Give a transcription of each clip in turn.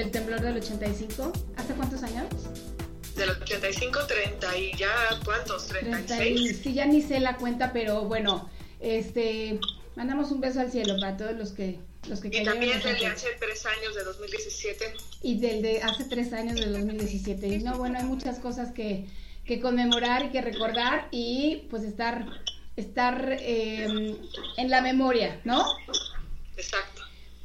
Del, temblor del 85. ¿Hace cuántos años? Del 85, 30 y ya, ¿cuántos? 30 y- 36. sí, ya ni sé la cuenta, pero bueno, este, mandamos un beso al cielo para todos los que los que Y también del de hace tres años, de 2017. y del de hace tres años del 2017. Y no, bueno, hay muchas cosas que, que conmemorar y que recordar y pues estar, estar eh, en la memoria, ¿no? Exacto.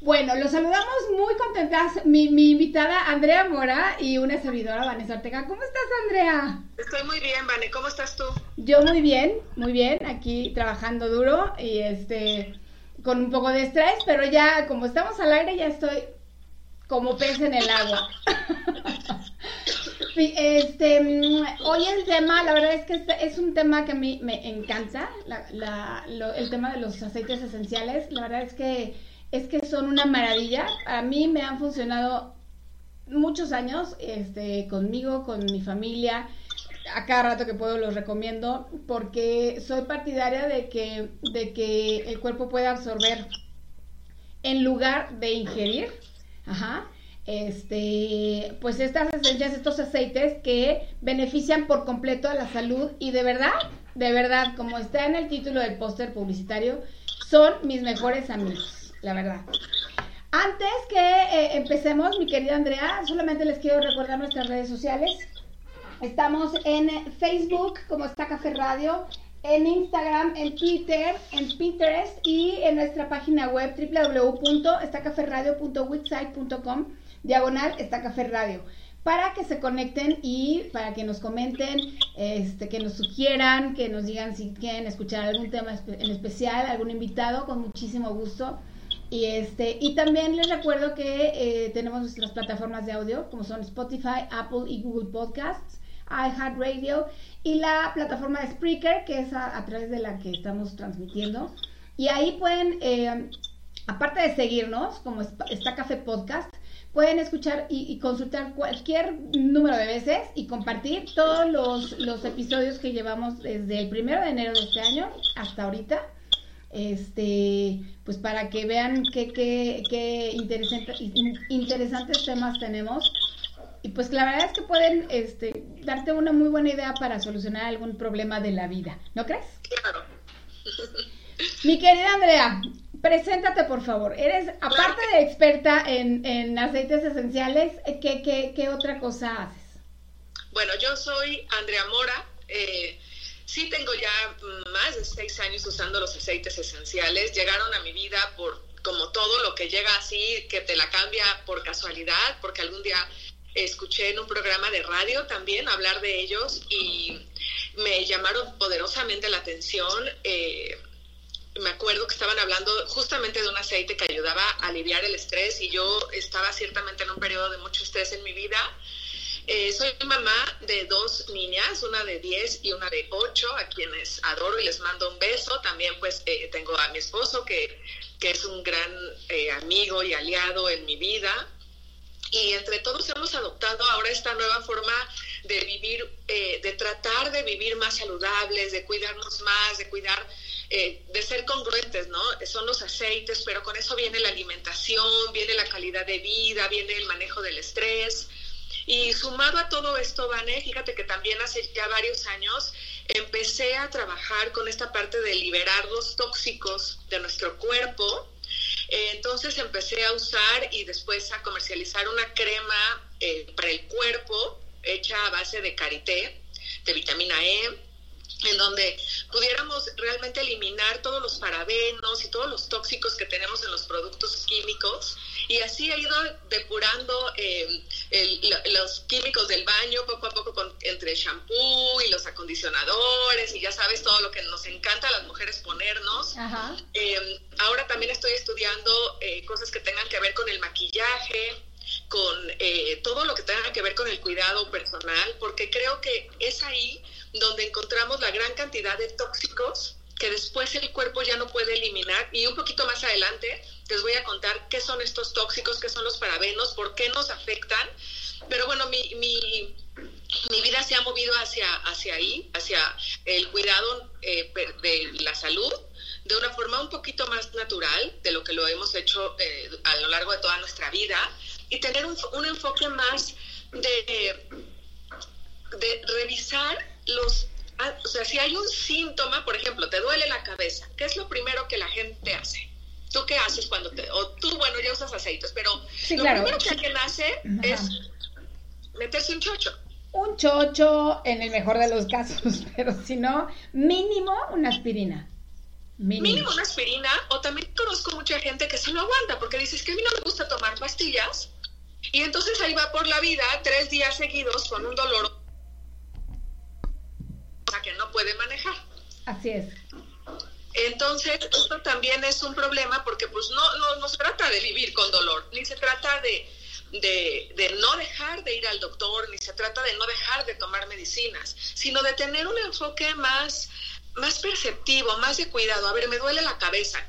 Bueno, los saludamos muy contentas, mi, mi invitada Andrea Mora y una servidora Vanessa Ortega. ¿Cómo estás, Andrea? Estoy muy bien, Vane. ¿Cómo estás tú? Yo muy bien, muy bien, aquí trabajando duro y este con un poco de estrés, pero ya como estamos al aire ya estoy como pez en el agua. Este, mm, hoy el tema, la verdad es que este es un tema que a mí me encanta, la- la- lo- el tema de los aceites esenciales, la verdad es que es que son una maravilla. A mí me han funcionado muchos años, este, conmigo, con mi familia, a cada rato que puedo los recomiendo, porque soy partidaria de que, de que el cuerpo pueda absorber en lugar de ingerir, ajá, este, pues estas esencias, estos aceites que benefician por completo a la salud y de verdad, de verdad, como está en el título del póster publicitario, son mis mejores amigos, la verdad. Antes que eh, empecemos, mi querida Andrea, solamente les quiero recordar nuestras redes sociales. Estamos en Facebook como está Café Radio, en Instagram, en Twitter, en Pinterest y en nuestra página web www.estacaferradio.wixsite.com diagonal está Café Radio para que se conecten y para que nos comenten, este, que nos sugieran, que nos digan si quieren escuchar algún tema en especial, algún invitado, con muchísimo gusto. Y este, y también les recuerdo que eh, tenemos nuestras plataformas de audio, como son Spotify, Apple y Google Podcasts, iHeartRadio y la plataforma de Spreaker, que es a, través de la que estamos transmitiendo. Y ahí pueden, eh, aparte de seguirnos, como es- está Café Podcast, pueden escuchar y, y consultar cualquier número de veces y compartir todos los, los episodios que llevamos desde el primero de enero de este año hasta ahorita este pues para que vean qué, qué, qué interesante- in- interesantes temas tenemos y pues la verdad es que pueden este, darte una muy buena idea para solucionar algún problema de la vida, ¿no crees? Claro. Mi querida Andrea, preséntate por favor. Eres, aparte de experta en, aceites esenciales, ¿qué, ¿qué, qué, otra cosa haces? Bueno, yo soy Andrea Mora. Eh, sí tengo ya más de seis años usando los aceites esenciales. Llegaron a mi vida por como todo lo que llega así, que te la cambia por casualidad, porque algún día escuché en un programa de radio también hablar de ellos y me llamaron poderosamente la atención. Eh, me acuerdo que estaban hablando justamente de un aceite que ayudaba a aliviar el estrés y yo estaba ciertamente en un periodo de mucho estrés en mi vida. Eh, soy mamá de dos niñas, una de 10 y una de 8, a quienes adoro y les mando un beso. También pues eh, tengo a mi esposo que, que es un gran eh, amigo y aliado en mi vida. Y entre todos hemos adoptado ahora esta nueva forma de vivir, de tratar de vivir más saludables, de cuidarnos más, de cuidar eh, de ser congruentes, ¿no? Son los aceites, pero con eso viene la alimentación, viene la calidad de vida, viene el manejo del estrés. Y sumado a todo esto, Vane, fíjate que también hace ya varios años empecé a trabajar con esta parte de liberar los tóxicos de nuestro cuerpo. Eh, entonces empecé a usar y después a comercializar una crema eh, para el cuerpo hecha a base de karité, de vitamina E, en donde pudiéramos realmente eliminar todos los parabenos y todos los tóxicos que tenemos en los productos químicos y así ha ido depurando eh, los químicos del baño poco a poco con, entre el shampoo y los acondicionadores y ya sabes todo lo que nos encanta a las mujeres ponernos. Eh, ahora también estoy estudiando eh, cosas que tengan que ver con el maquillaje, con todo lo que tenga que ver con el cuidado personal, porque creo que es ahí donde encontramos la gran cantidad de tóxicos que después el cuerpo ya no puede eliminar. Y un poquito más adelante les voy a contar qué son estos tóxicos, qué son los parabenos, por qué nos afectan. Pero bueno, mi, mi, mi vida se ha movido hacia, hacia ahí, hacia el cuidado eh, de la salud de una forma un poquito más natural de lo que lo hemos hecho eh, a lo largo de toda nuestra vida y tener un, un enfoque más de, de revisar los, ah, o sea, si hay un síntoma, por ejemplo, te duele la cabeza, ¿qué es lo primero que la gente hace? ¿Tú qué haces cuando te, o tú, bueno, ya usas aceites, pero lo primero que alguien hace es meterse un chocho. Un chocho en el mejor de los casos, pero si no, mínimo una aspirina. Mínimo. una aspirina, o también conozco mucha gente que se lo aguanta porque dices que a mí no me gusta tomar pastillas, y entonces ahí va por la vida tres días seguidos con un dolor que no puede manejar. Así es. Entonces, esto también es un problema porque pues no, no, no se trata de vivir con dolor, ni se trata de, de, de, no dejar de ir al doctor, ni se trata de no dejar de tomar medicinas, sino de tener un enfoque más, más perceptivo, más de cuidado. A ver, me duele la cabeza,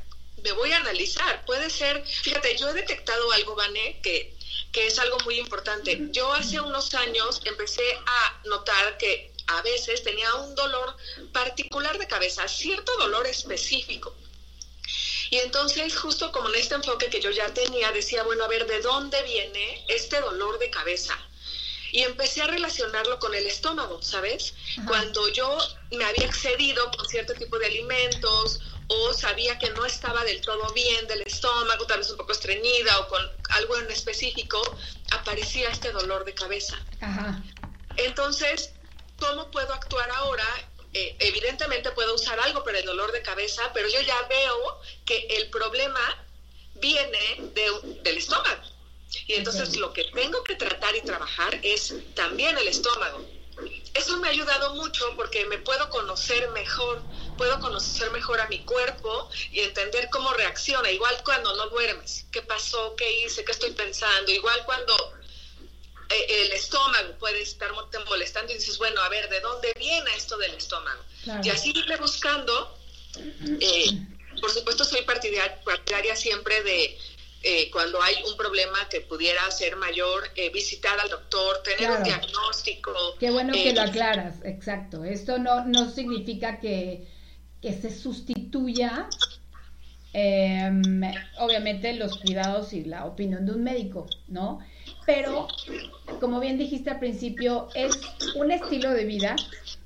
me voy a analizar. Puede ser, fíjate, yo he detectado algo, Vané, que, que es algo muy importante. Yo hace unos años empecé a notar que a veces tenía un dolor particular de cabeza, cierto dolor específico. Y entonces, justo como en este enfoque que yo ya tenía, decía, bueno, a ver, ¿de dónde viene este dolor de cabeza? Y empecé a relacionarlo con el estómago, ¿sabes? Cuando yo me había excedido con cierto tipo de alimentos o sabía que no estaba del todo bien del estómago, tal vez un poco estreñida o con algo en específico, aparecía este dolor de cabeza. Entonces, ¿cómo puedo actuar ahora? Eh, evidentemente puedo usar algo para el dolor de cabeza, pero yo ya veo que el problema viene del estómago. Y entonces lo que tengo que tratar y trabajar es también el estómago. Eso me ha ayudado mucho porque me puedo conocer mejor, puedo conocer mejor a mi cuerpo y entender cómo reacciona. Igual cuando no duermes, qué pasó, qué hice, qué estoy pensando. Igual cuando el estómago puede estar molestando y dices, bueno, a ver, ¿de dónde viene esto del estómago? Y así irle buscando. Eh, por supuesto, soy partidaria, siempre de eh, cuando hay un problema que pudiera ser mayor, visitar al doctor, tener un diagnóstico. Qué bueno que lo aclaras, exacto. Esto no, no significa que, que se sustituya em, obviamente los cuidados y la opinión de un médico, ¿no? Pero como bien dijiste al principio, es un estilo de vida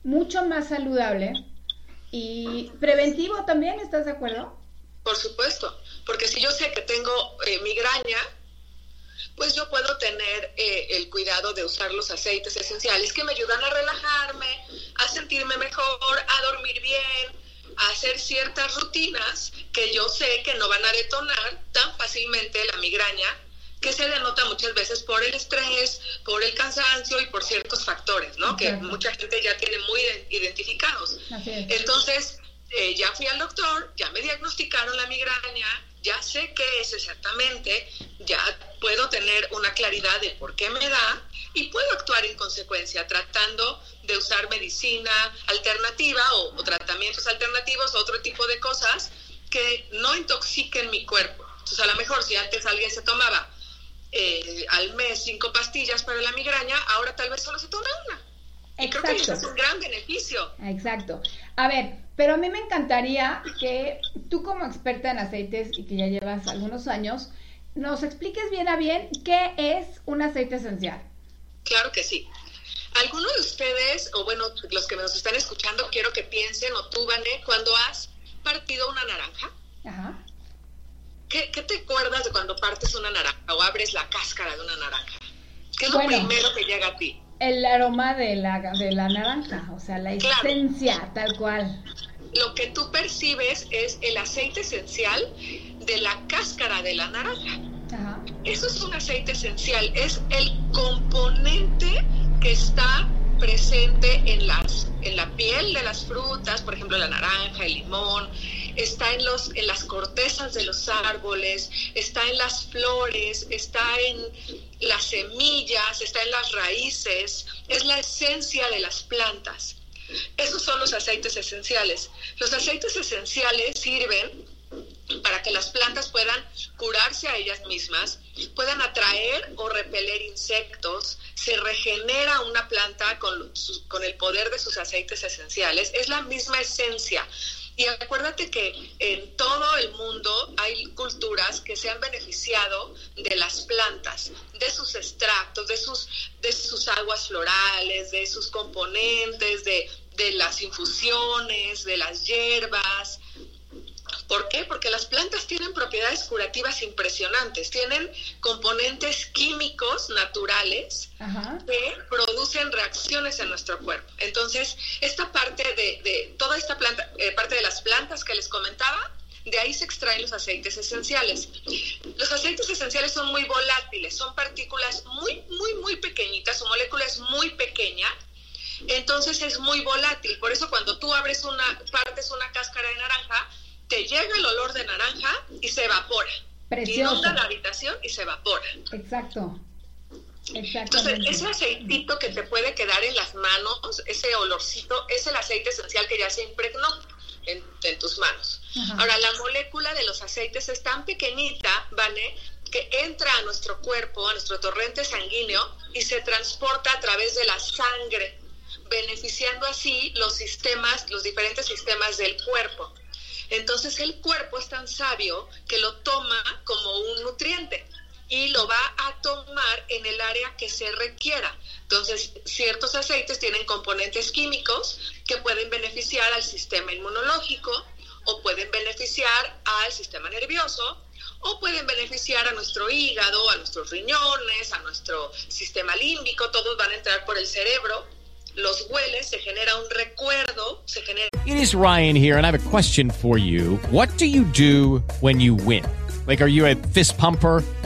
mucho más saludable y preventivo también, ¿estás de acuerdo? Por supuesto, porque si yo sé que tengo eh, migraña, pues yo puedo tener eh, el cuidado de usar los aceites esenciales que me ayudan a relajarme, a sentirme mejor, a dormir bien, a hacer ciertas rutinas que yo sé que no van a detonar tan fácilmente la migraña que se denota muchas veces por el estrés, por el cansancio y por ciertos factores, ¿no? Que mucha gente ya tiene muy identificados. Entonces, eh, ya fui al doctor, ya me diagnosticaron la migraña, ya sé qué es exactamente, ya puedo tener una claridad de por qué me da y puedo actuar en consecuencia tratando de usar medicina alternativa o, o tratamientos alternativos, otro tipo de cosas que no intoxiquen mi cuerpo. Entonces, a lo mejor si antes alguien se tomaba eh, al mes cinco pastillas para la migraña, ahora tal vez solo se toma una. Y creo que eso es un gran beneficio. Exacto. A ver, pero a mí me encantaría que tú como experta en aceites y que ya llevas algunos años, nos expliques bien a bien qué es un aceite esencial. Claro que sí. Algunos de ustedes, o bueno, los que nos están escuchando, quiero que piensen, o tú, Vané, cuando has partido una naranja, Ajá. ¿Qué, te acuerdas de cuando partes una naranja o abres la cáscara de una naranja? ¿Qué es lo primero que llega a ti? El aroma de la, de la naranja, o sea, la esencia, tal cual. Lo que tú percibes es el aceite esencial de la cáscara de la naranja. Ajá. Eso es un aceite esencial, es el componente que está presente en, las, en la piel de las frutas, por ejemplo la naranja, el limón, está en, los, en las cortezas de los árboles, está en las flores, está en las semillas, está en las raíces, es la esencia de las plantas. Esos son los aceites esenciales. Los aceites esenciales sirven para que las plantas puedan curarse a ellas mismas, puedan atraer o repeler insectos, se regenera una planta con, con el poder de sus aceites esenciales. Es la misma esencia. Y acuérdate que en todo el mundo hay culturas que se han beneficiado de las plantas, de sus extractos, de sus, de sus aguas florales, de sus componentes, de, de las infusiones, de las hierbas, ¿Por qué? Porque las plantas tienen propiedades curativas impresionantes, tienen componentes químicos naturales que producen reacciones en nuestro cuerpo. Entonces, esta parte de, toda esta planta, eh, parte de las plantas que les comentaba, de ahí se extraen los aceites esenciales. Los aceites esenciales son muy volátiles, son partículas muy, muy, muy pequeñitas, su molécula es muy pequeña, entonces es muy volátil. Por eso cuando tú abres una, partes una cáscara de naranja, te llega el olor de naranja y se evapora. Precioso. Inunda la habitación y se evapora. Exacto. Entonces, ese aceitito que te puede quedar en las manos, ese olorcito, es el aceite esencial que ya se impregnó en, tus manos. Ahora, la molécula de los aceites es tan pequeñita, ¿vale? Que entra a nuestro cuerpo, a nuestro torrente sanguíneo y se transporta a través de la sangre, beneficiando así los sistemas, los diferentes sistemas del cuerpo. Entonces el cuerpo es tan sabio que lo toma como un nutriente y lo va a tomar en el área que se requiera. Entonces, ciertos aceites tienen componentes químicos que pueden beneficiar al sistema inmunológico o pueden beneficiar al sistema nervioso o pueden beneficiar a nuestro hígado, a nuestros riñones, a nuestro sistema límbico, todos van a entrar por el cerebro los hueles, se genera un recuerdo, se genera... It is Ryan here and I have a question for you. What do you do when you win? Like, are you a fist pumper?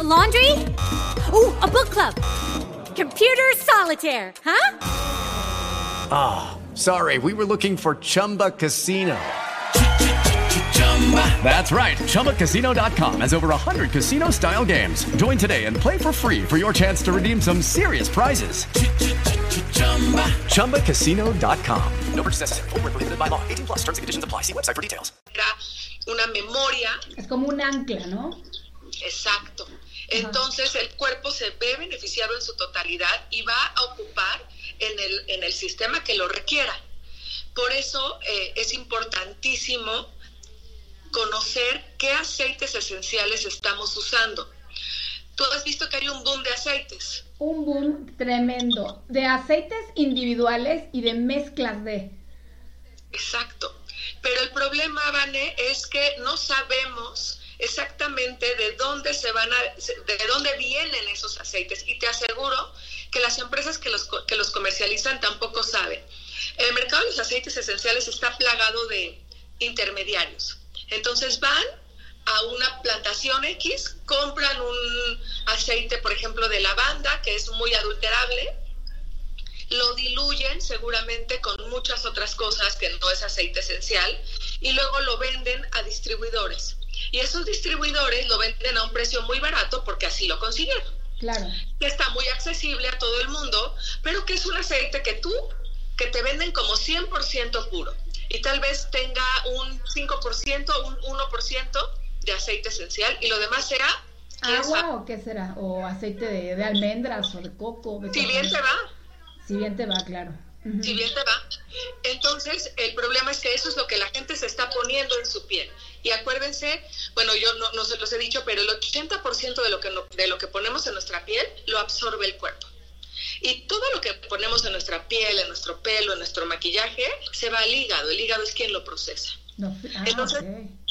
A laundry? Ooh, a book club. Computer solitaire, huh? Ah, oh, sorry. We were looking for Chumba Casino. That's right. ChumbaCasino.com has over 100 casino style games. Join today and play for free for your chance to redeem some serious prizes. ChumbaCasino.com. No purchase necessary. Void where prohibited by law. 18 plus terms and conditions apply. See website for details. Era una memoria Es como un ancla, ¿no? Exacto. Entonces el cuerpo se ve beneficiado en su totalidad y va a ocupar en el, en el sistema que lo requiera. Por eso eh, es importantísimo conocer qué aceites esenciales estamos usando. Tú has visto que hay un boom de aceites. Un boom tremendo de aceites individuales y de mezclas de. Exacto. Pero el problema, Vane, es que no sabemos exactamente de dónde se van a, de dónde vienen esos aceites. Y te aseguro que las empresas que los, que los comercializan tampoco saben. El mercado de los aceites esenciales está plagado de intermediarios. Entonces van a una plantación X, compran un aceite, por ejemplo, de lavanda, que es muy adulterable, lo diluyen seguramente con muchas otras cosas que no es aceite esencial y luego lo venden a distribuidores. Y esos distribuidores lo venden a un precio muy barato porque así lo consiguieron. Claro. Que está muy accesible a todo el mundo, pero que es un aceite que tú, que te venden como 100% puro. Y tal vez tenga un 5%, un 1% de aceite esencial y lo demás será, ¿Agua o qué será? ¿O aceite de, de almendras o de coco? de si bien te va. Si bien te va, claro. Si bien te va. Entonces, el problema es que eso es lo que la gente se está poniendo en su piel. Y acuérdense, bueno, yo no, no se los he dicho, pero el 80% de lo, que no- de lo que ponemos en nuestra piel lo absorbe el cuerpo. Y todo lo que ponemos en nuestra piel, en nuestro pelo, en nuestro maquillaje, se va al hígado. El hígado es quien lo procesa. No, ah, Entonces,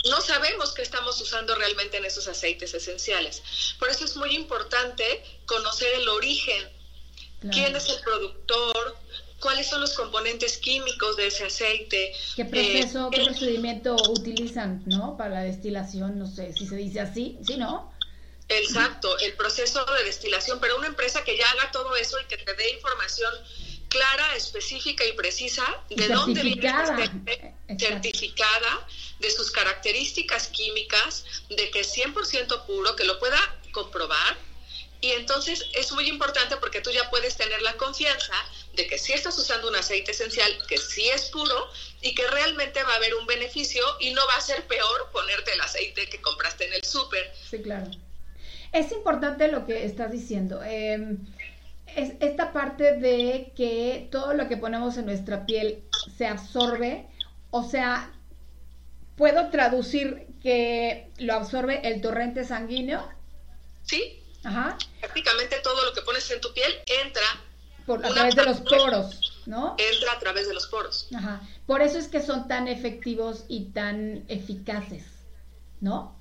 no sabemos qué estamos usando realmente en esos aceites esenciales. Por eso es muy importante conocer el origen Claro. quién es el productor, cuáles son los componentes químicos de ese aceite. ¿Qué eh, proceso, qué el- procedimiento utilizan, no? Para la destilación, no sé si se dice así, ¿sí, no? exacto, el proceso de destilación, pero una empresa que ya haga todo eso y que te dé información clara, específica y precisa de dónde viene aceite, Exacto. certificada, de sus características químicas, de que es 100% puro, que lo pueda comprobar. Y entonces es muy importante porque tú ya puedes tener la confianza de que si estás usando un aceite esencial, que sí es puro y que realmente va a haber un beneficio y no va a ser peor ponerte el aceite que compraste en el súper. Sí, claro. Es importante lo que estás diciendo. eh, es esta parte de que todo lo que ponemos en nuestra piel se absorbe, o sea, puedo traducir que lo absorbe el torrente sanguíneo, ¿Sí? Ajá, Prácticamente todo lo que pones en tu piel entra, por, a través de los poros, ¿no? entra a través de los poros. Ajá. Por eso es que son tan efectivos y tan eficaces, ¿no?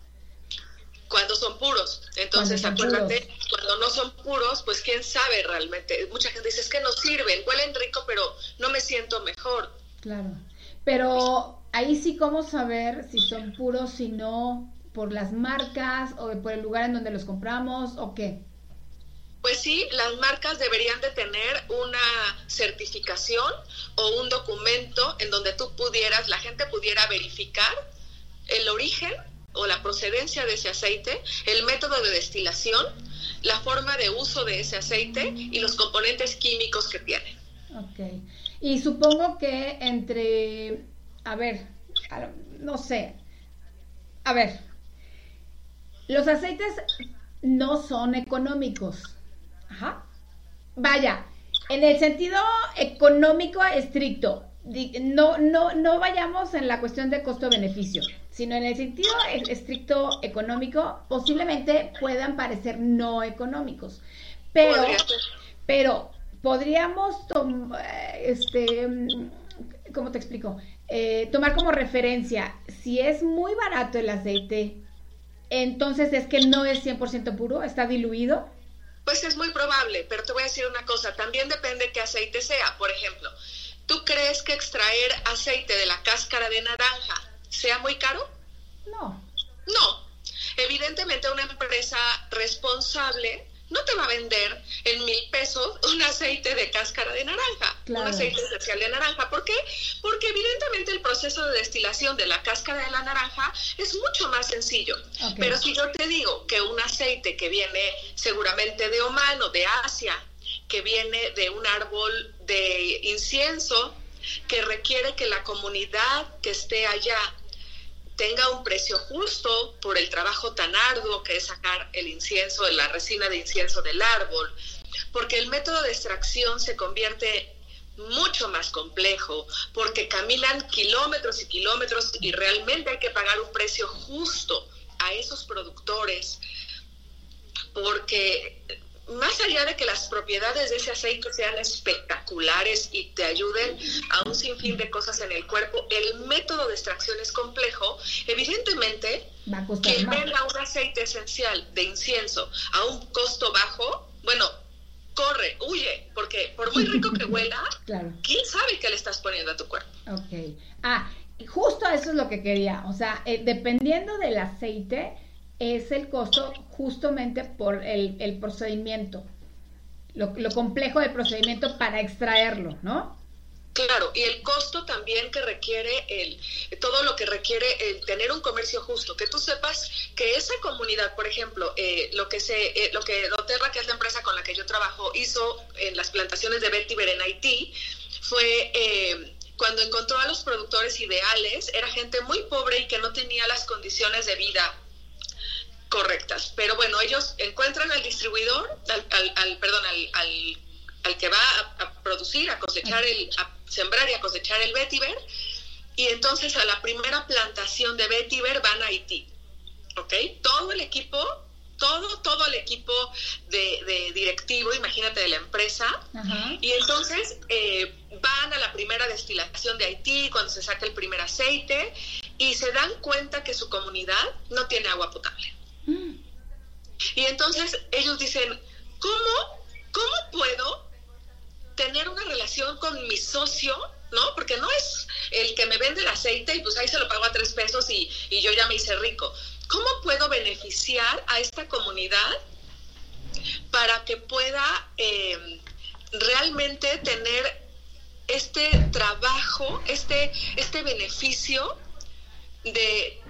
cuando son puros. Entonces, Cuando son acuérdate, cuando no son puros, pues quién sabe realmente. Mucha gente dice, es que no sirven, huelen rico, pero no me siento mejor. Claro. Pero ahí sí, ¿cómo saber si son puros, si no, por las marcas o por el lugar en donde los compramos o qué? Pues sí, las marcas deberían de tener una certificación o un documento en donde tú pudieras, la gente pudiera verificar el origen o la procedencia de ese aceite, el método de destilación, la forma de uso de ese aceite y los componentes químicos que tiene. Ok. Y supongo que entre, a ver, no sé, a ver, los aceites no son económicos. Ajá. Vaya, en el sentido económico estricto, no, no, no vayamos en la cuestión de costo-beneficio, sino en el sentido es- estricto económico, posiblemente puedan parecer no económicos. Pero, pero podríamos eh, este ¿cómo te explico? Eh, tomar como referencia, si es muy barato el aceite, entonces es que no es 100% puro, está diluido. Pues es muy probable, pero te voy a decir una cosa, también depende qué aceite sea. Por ejemplo, ¿tú crees que extraer aceite de la cáscara de naranja sea muy caro? No. No. Evidentemente una empresa responsable no te va a vender en mil pesos un aceite de cáscara de naranja, Claro. un aceite especial de naranja. ¿Por qué? Porque evidentemente el proceso de destilación de la cáscara de la naranja es mucho más sencillo. Pero si yo te digo que un aceite que viene seguramente de Oman o de Asia, que viene de un árbol de incienso que requiere que la comunidad que esté allá tenga un precio justo por el trabajo tan arduo que es sacar el incienso, la resina de incienso del árbol, porque el método de extracción se convierte mucho más complejo, porque caminan kilómetros y kilómetros y realmente hay que pagar un precio justo a esos productores, porque más allá de que las propiedades de ese aceite sean espectaculares y te ayuden a un sinfín de cosas en el cuerpo, el método de extracción es complejo. Evidentemente, quien venda un aceite esencial de incienso a un costo bajo, bueno, corre, huye, porque por muy rico que huela, ¿quién sabe qué le estás poniendo a tu cuerpo? Ok. Ah, justo eso es lo que quería. O sea, eh, dependiendo del aceite, es el costo justamente por el, procedimiento, lo, complejo del procedimiento para extraerlo, ¿no? Claro, y el costo también que requiere el, todo lo que requiere el tener un comercio justo, que tú sepas que esa comunidad, por ejemplo, eh, lo que se, eh, lo que Doterra, que es la empresa con la que yo trabajo, hizo en las plantaciones de vetiver en Haití, fue eh, cuando encontró a los productores ideales, era gente muy pobre y que no tenía las condiciones de vida correctas. Pero bueno, ellos encuentran al distribuidor, al, perdón, al, al, que va a, producir, a cosechar, el, a sembrar y a cosechar el vetiver, y entonces a la primera plantación de vetiver van a Haití. ¿Ok? Todo el equipo, todo, todo el equipo de, directivo, imagínate, de la empresa, y entonces eh, van a la primera destilación de Haití, cuando se saca el primer aceite, y se dan cuenta que su comunidad no tiene agua potable. Y entonces ellos dicen, ¿cómo, cómo puedo tener una relación con mi socio? ¿No? Porque no es el que me vende el aceite y pues ahí se lo pago a tres pesos y, yo ya me hice rico. ¿Cómo puedo beneficiar a esta comunidad para que pueda em, realmente tener este trabajo, este, este beneficio de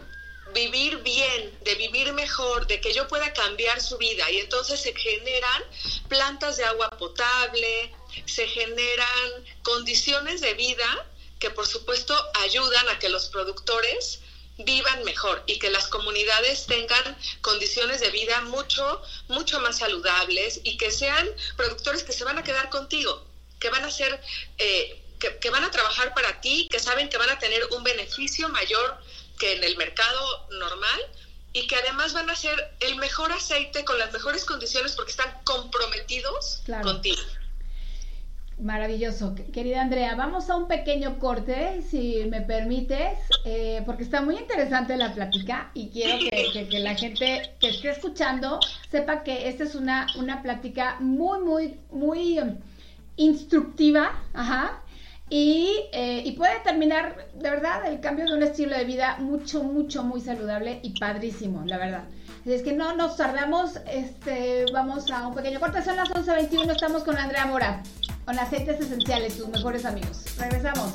vivir bien, de vivir mejor, de que yo pueda cambiar su vida. Y entonces se generan plantas de agua potable, se generan condiciones de vida que por supuesto ayudan a que los productores vivan mejor y que las comunidades tengan condiciones de vida mucho, mucho más saludables y que sean productores que se van a quedar contigo, que van a ser, eh, que, que van a trabajar para ti, que saben que van a tener un beneficio mayor que en el mercado normal y que además van a ser el mejor aceite con las mejores condiciones porque están comprometidos contigo. Maravilloso. Querida Andrea, vamos a un pequeño corte, si me permites, eh, porque está muy interesante la plática y quiero que, que, la gente que esté escuchando sepa que esta es una, una plática muy, muy, muy um, instructiva, ajá, eh, y, puede terminar, de verdad, el cambio de un estilo de vida mucho, mucho, muy saludable y padrísimo, la verdad. Así es que no nos tardamos, este, vamos a un pequeño corte, son las 11.21, estamos con Andrea Mora, con aceites esenciales, tus mejores amigos. Regresamos.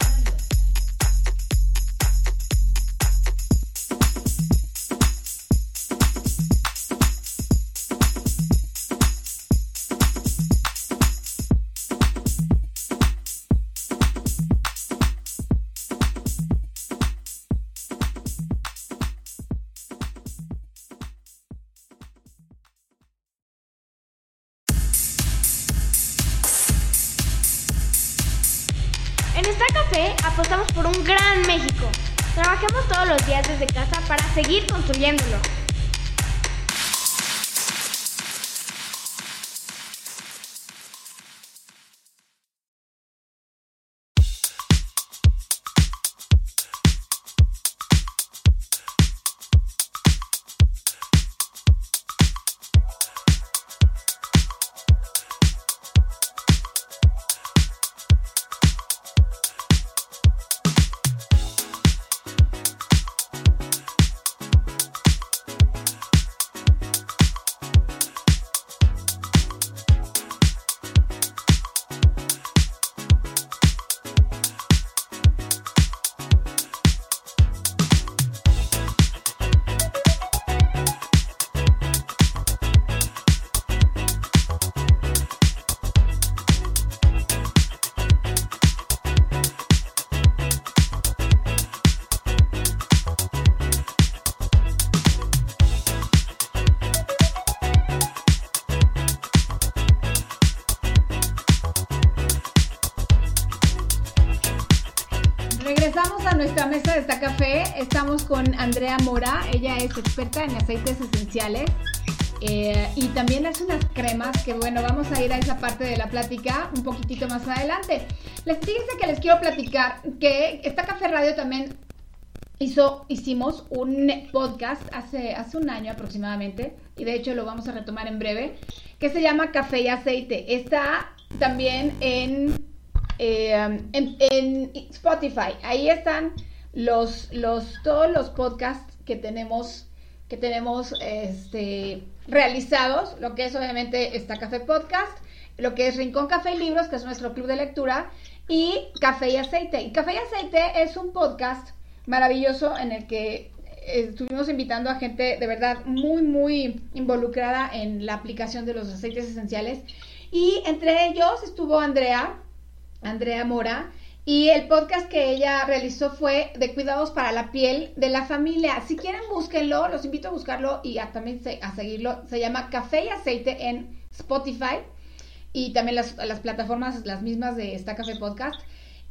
seguir construyéndolo. Estamos con Andrea Mora. Ella es experta en aceites esenciales eh, y también hace unas cremas que, bueno, vamos a ir a esa parte de la plática un poquitito más adelante. Les fíjense que les quiero platicar que esta Café Radio también hizo, hicimos un podcast hace, hace un año aproximadamente y de hecho lo vamos a retomar en breve que se llama Café y Aceite. Está también en eh, en, en Spotify. Ahí están los, los, todos los podcasts que tenemos, que tenemos este, realizados, lo que es obviamente esta Café Podcast, lo que es Rincón Café y Libros, que es nuestro club de lectura, y Café y Aceite. Y Café y Aceite es un podcast maravilloso en el que eh, estuvimos invitando a gente de verdad muy, muy involucrada en la aplicación de los aceites esenciales. Y entre ellos estuvo Andrea, Andrea Mora, y el podcast que ella realizó fue de cuidados para la piel de la familia. Si quieren, búsquenlo, los invito a buscarlo y también a seguirlo. Se llama Café y Aceite en Spotify y también las, las, plataformas, las mismas de esta Café Podcast.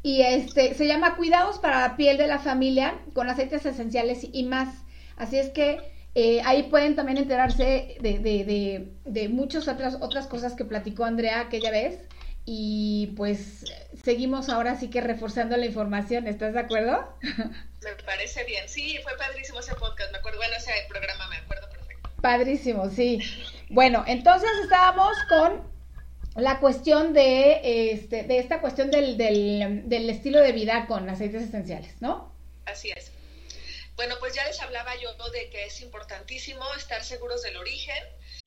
Y este se llama Cuidados para la piel de la familia con aceites esenciales y más. Así es que eh, ahí pueden también enterarse de, de, de, de muchas otras, otras cosas que platicó Andrea aquella vez y pues seguimos ahora sí que reforzando la información, ¿estás de acuerdo? Me parece bien, sí, fue padrísimo ese podcast, me acuerdo, bueno, ese programa me acuerdo perfecto. Padrísimo, sí. Bueno, entonces estábamos con la cuestión de, este, de esta cuestión del, del, del estilo de vida con aceites esenciales, ¿no? Así es. Bueno, pues ya les hablaba yo de que es importantísimo estar seguros del origen.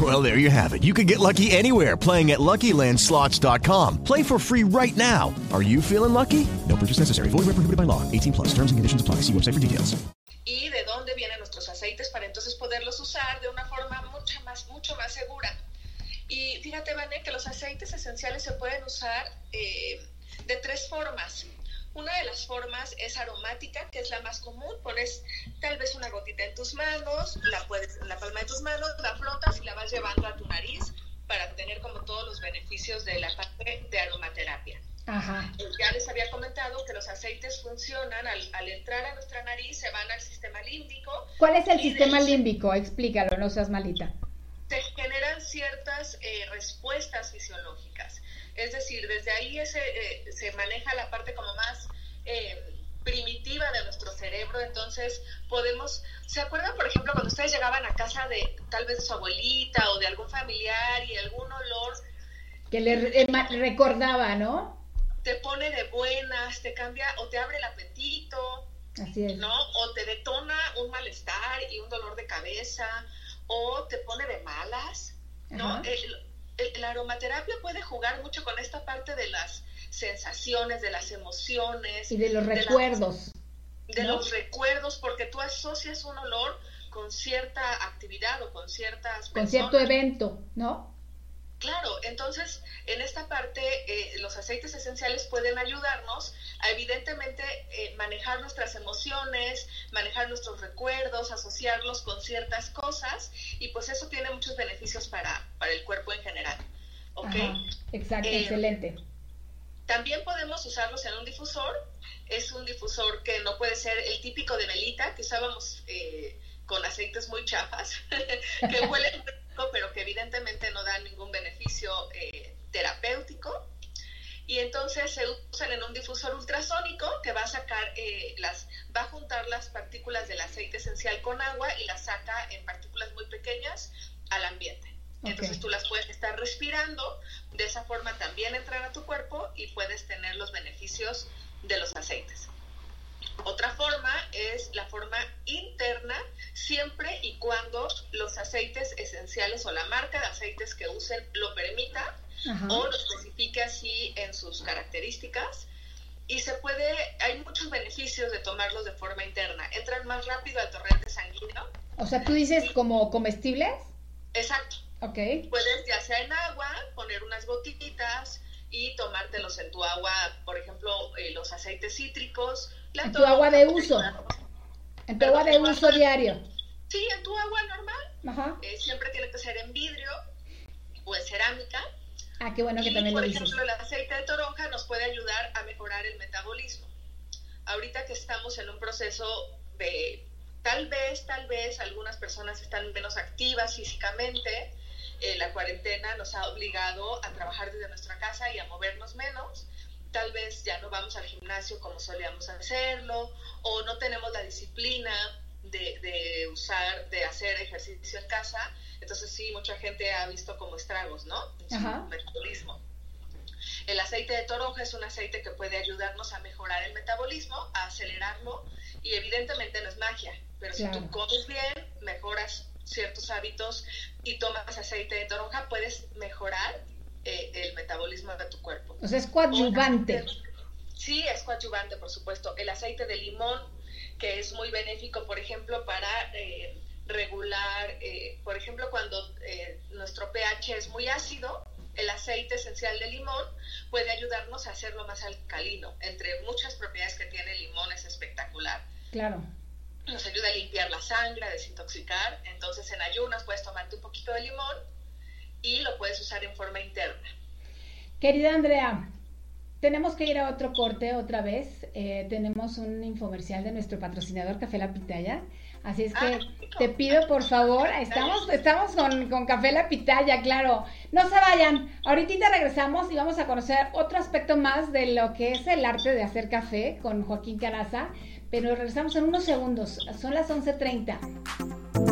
Well, there you have it. You can get lucky anywhere playing at LuckyLandSlots.com. Play for free right now. Are you feeling lucky? No purchase necessary. Void where prohibited by law. 18 plus. Terms and conditions apply. See website for details. Y de dónde vienen nuestros aceites para entonces poderlos usar de una forma mucho más, mucho más segura. Y fíjate, Vane, que los aceites esenciales se pueden usar eh, de tres formas. Una de las formas es aromática, que es la más común. Pones tal vez una gotita en tus manos, la puedes en la palma de tus manos, la frotas y la vas llevando a tu nariz para tener como todos los beneficios de la parte de aromaterapia. Ajá. Ya les había comentado que los aceites funcionan al, al entrar a nuestra nariz, se van al sistema límbico. ¿Cuál es el sistema de- límbico? Explícalo, no seas malita. se generan ciertas eh, respuestas fisiológicas. Es decir, desde ahí ese, eh, se maneja la parte como más eh, primitiva de nuestro cerebro, entonces podemos, ¿se acuerdan por ejemplo cuando ustedes llegaban a casa de tal vez de su abuelita o de algún familiar y algún olor Que le eh, recordaba, ¿no? Te pone de buenas, te cambia o te abre el apetito, Así es. ¿no? O te detona un malestar y un dolor de cabeza, o te pone de malas, ¿no? El- la aromaterapia puede jugar mucho con esta parte de las sensaciones, de las emociones. Y de los recuerdos. de ¿no? los recuerdos, porque tú asocias un olor con cierta actividad o con ciertas Con cierto evento, ¿no? Claro, entonces en esta parte eh, los aceites esenciales pueden ayudarnos a evidentemente eh, manejar nuestras emociones, manejar nuestros recuerdos, asociarlos con ciertas cosas y pues eso tiene muchos beneficios para, para el cuerpo en general. ¿ok? Ajá. Exacto, Eh, excelente. También podemos usarlos en un difusor. Es un difusor que no puede ser el típico de velita que usábamos eh, con aceites muy chafas, que huelen pero que evidentemente no dan ningún beneficio eh, terapéutico. Y entonces se usan en un difusor ultrasónico que va a sacar eh, las, va a juntar las partículas del aceite esencial con agua y las saca en partículas muy pequeñas al ambiente. Entonces tú las puedes estar respirando, de esa forma también entran a tu cuerpo y puedes tener los beneficios de los aceites. Otra forma es la forma interna, siempre y cuando los aceites esenciales o la marca de aceites que usen lo permita Ajá. o lo especifique así en sus características. Y se puede, hay muchos beneficios de tomarlos de forma interna. Entran más rápido al torrente sanguíneo. O sea, tú dices como comestibles. Exacto. Ok. Puedes, ya sea en agua, poner unas gotitas y tomártelos en tu agua, por ejemplo, eh, los aceites cítricos. la En tu agua de uso. En tu Pero agua de uso diario. Sí, en tu agua normal. Ajá. Eh, siempre tiene que ser en vidrio o en cerámica. Ah, qué bueno que y, también lo por dices. ejemplo, el aceite de toronja nos puede ayudar a mejorar el metabolismo. Ahorita que estamos en un proceso de tal vez, tal vez algunas personas están menos activas físicamente, eh, la cuarentena nos ha obligado a trabajar desde nuestra casa y a movernos menos. Tal vez ya no vamos al gimnasio como solíamos hacerlo, o no tenemos la disciplina de, de usar, de hacer ejercicio en casa. Entonces sí, mucha gente ha visto como estragos, ¿no? Metabolismo. El aceite de toronja es un aceite que puede ayudarnos a mejorar el metabolismo, a acelerarlo y evidentemente no es magia, pero si tú comes bien, mejoras ciertos hábitos y tomas aceite de toronja, puedes mejorar eh, el metabolismo de tu cuerpo. O sea, es coadyuvante. Sí, es coadyuvante, por supuesto. El aceite de limón, que es muy benéfico, por ejemplo, para eh, regular, eh, por ejemplo, cuando eh, nuestro pH es muy ácido, el aceite esencial de limón puede ayudarnos a hacerlo más alcalino. Entre muchas propiedades que tiene el limón es espectacular. Claro. Nos ayuda a limpiar la sangre, a desintoxicar. Entonces, en ayunas puedes tomarte un poquito de limón y lo puedes usar en forma interna. Querida Andrea, tenemos que ir a otro corte otra vez. Eh, tenemos un infomercial de nuestro patrocinador Café La Pitaya. Así es que te pido por favor, estamos, estamos con, con Café La Pitaya, claro. No se vayan, ahorita regresamos y vamos a conocer otro aspecto más de lo que es el arte de hacer café con Joaquín Caraza, pero regresamos en unos segundos, son las 11.30.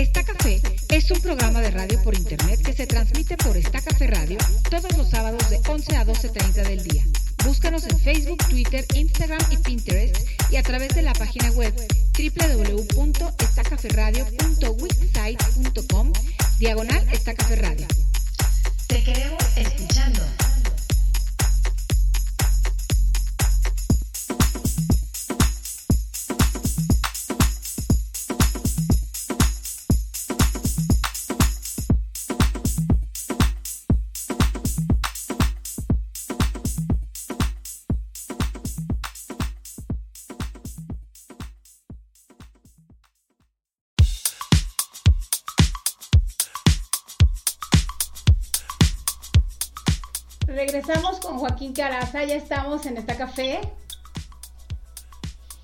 Está Café es un programa de radio por internet que se transmite por Está Café Radio todos los sábados de 11 a 12.30 del día. Búscanos en Facebook, Twitter, Instagram y Pinterest y a través de la página web www.estacaferradio.wixsite.com diagonal Está Café Radio. Te queremos escuchando. Joaquín Caraza, ya estamos en esta café.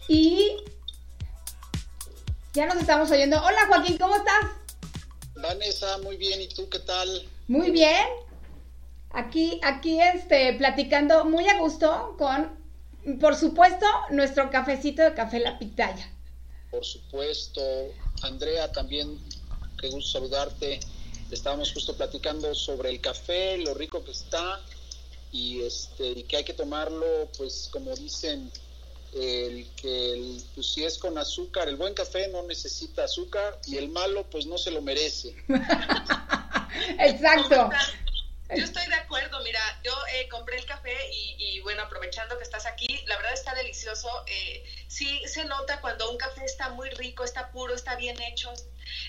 Y ya nos estamos oyendo. Hola Joaquín, ¿cómo estás? Vanessa, muy bien, ¿y tú qué tal? Muy bien. Aquí, aquí, este, platicando muy a gusto con, por supuesto, nuestro cafecito de café La Pitaya. Por supuesto. Andrea, también, qué gusto saludarte. Estábamos justo platicando sobre el café, lo rico que está y, este, y que hay que tomarlo, pues como dicen, el que pues, si es con azúcar, el buen café no necesita azúcar y el malo pues no se lo merece. Exacto. Yo estoy de acuerdo, mira, yo eh, compré el café y, bueno, aprovechando que estás aquí, la verdad está delicioso. Eh, sí se nota cuando un café está muy rico, está puro, está bien hecho,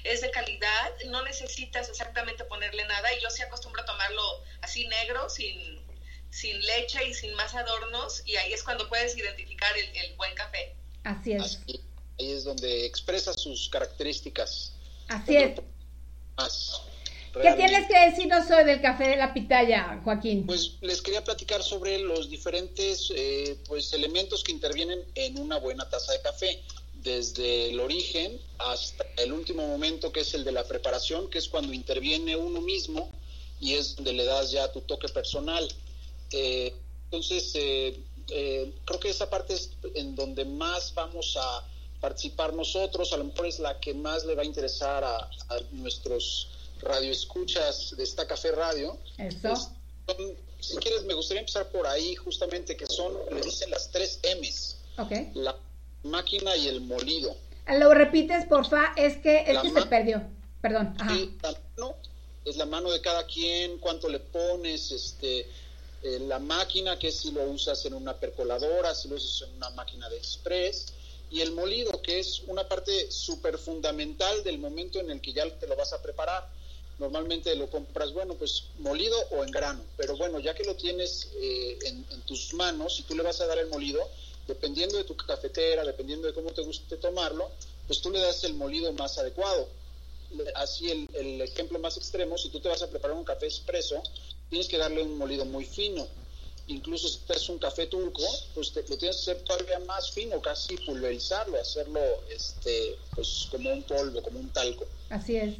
es de calidad, no necesitas exactamente ponerle nada y yo sí acostumbro a tomarlo así negro, sin, sin leche y sin más adornos y ahí es cuando puedes identificar el, buen café. Así es. ahí es donde expresa sus características. Así es. ¿Qué tienes que decirnos hoy del café de la pitaya, Joaquín? Pues les quería platicar sobre los diferentes eh, pues, elementos que intervienen en una buena taza de café, desde el origen hasta el último momento que es el de la preparación, que es cuando interviene uno mismo y es donde le das ya tu toque personal. Eh, entonces, eh, creo que esa parte es en donde más vamos a participar nosotros, a lo mejor es la que más le va a interesar a, a nuestros radio escuchas de esta Café Radio. Eso. si quieres, me gustaría empezar por ahí, justamente, que son, le dicen las tres M's. La máquina y el molido. Lo repites, porfa, es que, es que se perdió. Perdón. Ajá. la mano, es la mano de cada quien, cuánto le pones, este, la máquina, que si lo usas en una percoladora, si lo usas en una máquina de express y el molido, que es una parte súper fundamental del momento en el que ya te lo vas a preparar normalmente lo compras, bueno, pues molido o en grano, pero bueno, ya que lo tienes eh, en, tus manos y tú le vas a dar el molido, dependiendo de tu cafetera, dependiendo de cómo te guste tomarlo, pues tú le das el molido más adecuado. Así el ejemplo más extremo, si tú te vas a preparar un café expreso, tienes que darle un molido muy fino. Incluso si es un café turco, pues te, lo tienes que hacer todavía más fino, casi pulverizarlo, hacerlo este, pues como un polvo, como un talco. Así es.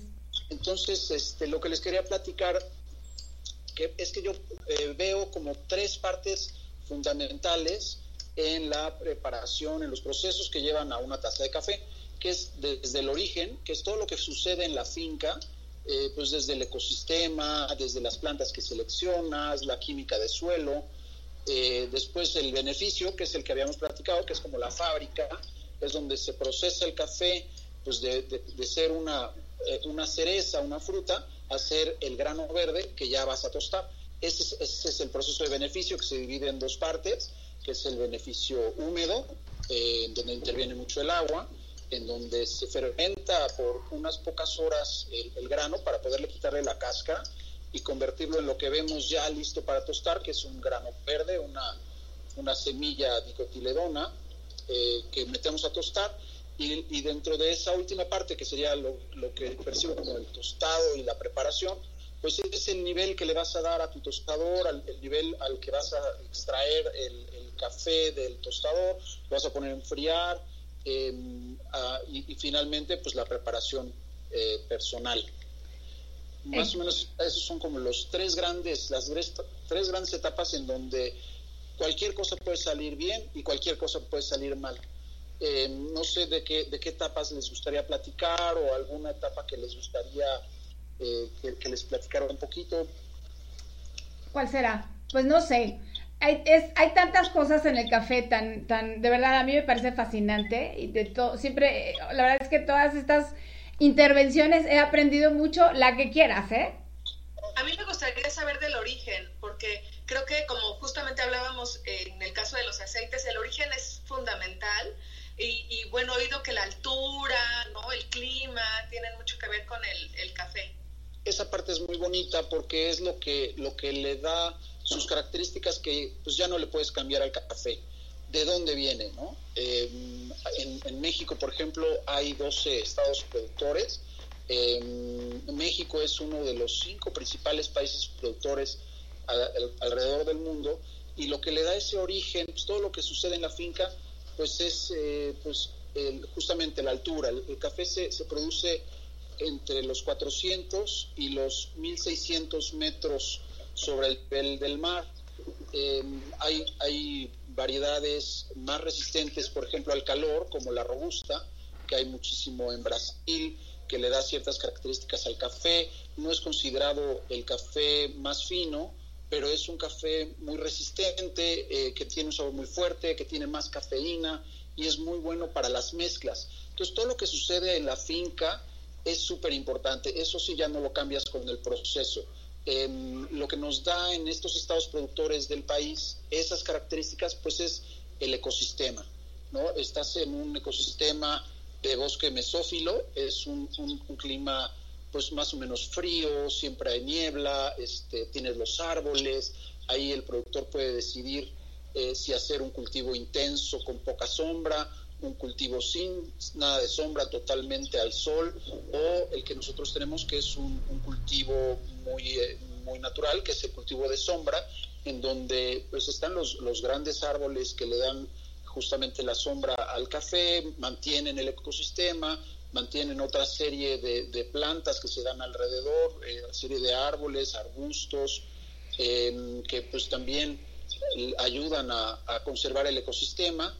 Entonces, este, lo que les quería platicar que es que yo eh, veo como tres partes fundamentales en la preparación, en los procesos que llevan a una taza de café, que es desde el origen, que es todo lo que sucede en la finca, eh, pues desde el ecosistema, desde las plantas que seleccionas, la química de suelo, eh, después el beneficio, que es el que habíamos platicado, que es como la fábrica, es donde se procesa el café, pues de, de ser una, eh, una cereza, una fruta, hacer el grano verde que ya vas a tostar. Ese es, el proceso de beneficio que se divide en dos partes, que es el beneficio húmedo, donde interviene mucho el agua, en donde se fermenta por unas pocas horas el, grano para poderle quitarle la cáscara y convertirlo en lo que vemos ya listo para tostar, que es un grano verde, una, una semilla dicotiledona eh, que metemos a tostar. Y, dentro de esa última parte, que sería lo, que percibo como el tostado y la preparación, pues es el nivel que le vas a dar a tu tostador, el nivel al que vas a extraer el, café del tostador, lo vas a poner a enfriar em, y, finalmente pues la preparación eh, personal. Más o menos esos son como los tres grandes, las tres grandes etapas en donde cualquier cosa puede salir bien y cualquier cosa puede salir mal. Eh, no sé de qué, de qué etapas les gustaría platicar o alguna etapa que les gustaría eh, que, les platicara un poquito. ¿Cuál será? Pues no sé. Hay, es, hay tantas cosas en el café tan, tan, de verdad, a mí me parece fascinante y de todo, siempre, la verdad es que todas estas intervenciones he aprendido mucho, la que quieras, ¿eh? A mí me gustaría saber del origen, porque creo que como justamente hablábamos en el caso de los aceites, el origen es fundamental y, bueno, he oído que la altura, ¿no? el clima, tienen mucho que ver con el, café. Esa parte es muy bonita porque es lo que, lo que le da sus características que pues ya no le puedes cambiar al café. ¿De dónde viene? ¿no? Eh, en, México, por ejemplo, hay 12 estados productores. Eh, México es uno de los cinco principales países productores alrededor del mundo y lo que le da ese origen, pues todo lo que sucede en la finca, pues es eh, pues justamente la altura. El, café se, se, produce entre los 400 y los 1600 metros sobre el nivel del mar. Em, hay, hay variedades más resistentes, por ejemplo, al calor, como la robusta, que hay muchísimo en Brasil, que le da ciertas características al café. No es considerado el café más fino, pero es un café muy resistente, eh, que tiene un sabor muy fuerte, que tiene más cafeína y es muy bueno para las mezclas. Entonces, todo lo que sucede en la finca es súper importante. Eso sí ya no lo cambias con el proceso. Em, lo que nos da en estos estados productores del país esas características, pues es el ecosistema. ¿no? Estás en un ecosistema de bosque mesófilo, es un, clima pues más o menos frío, siempre hay niebla, este, tienes los árboles, ahí el productor puede decidir eh, si hacer un cultivo intenso con poca sombra, un cultivo sin nada de sombra, totalmente al sol, o el que nosotros tenemos que es un, cultivo muy, eh, muy natural, que es el cultivo de sombra, en donde pues están los, los grandes árboles que le dan justamente la sombra al café, mantienen el ecosistema, mantienen otra serie de, plantas que se dan alrededor, eh, serie de árboles, arbustos, em, que pues también ayudan a, conservar el ecosistema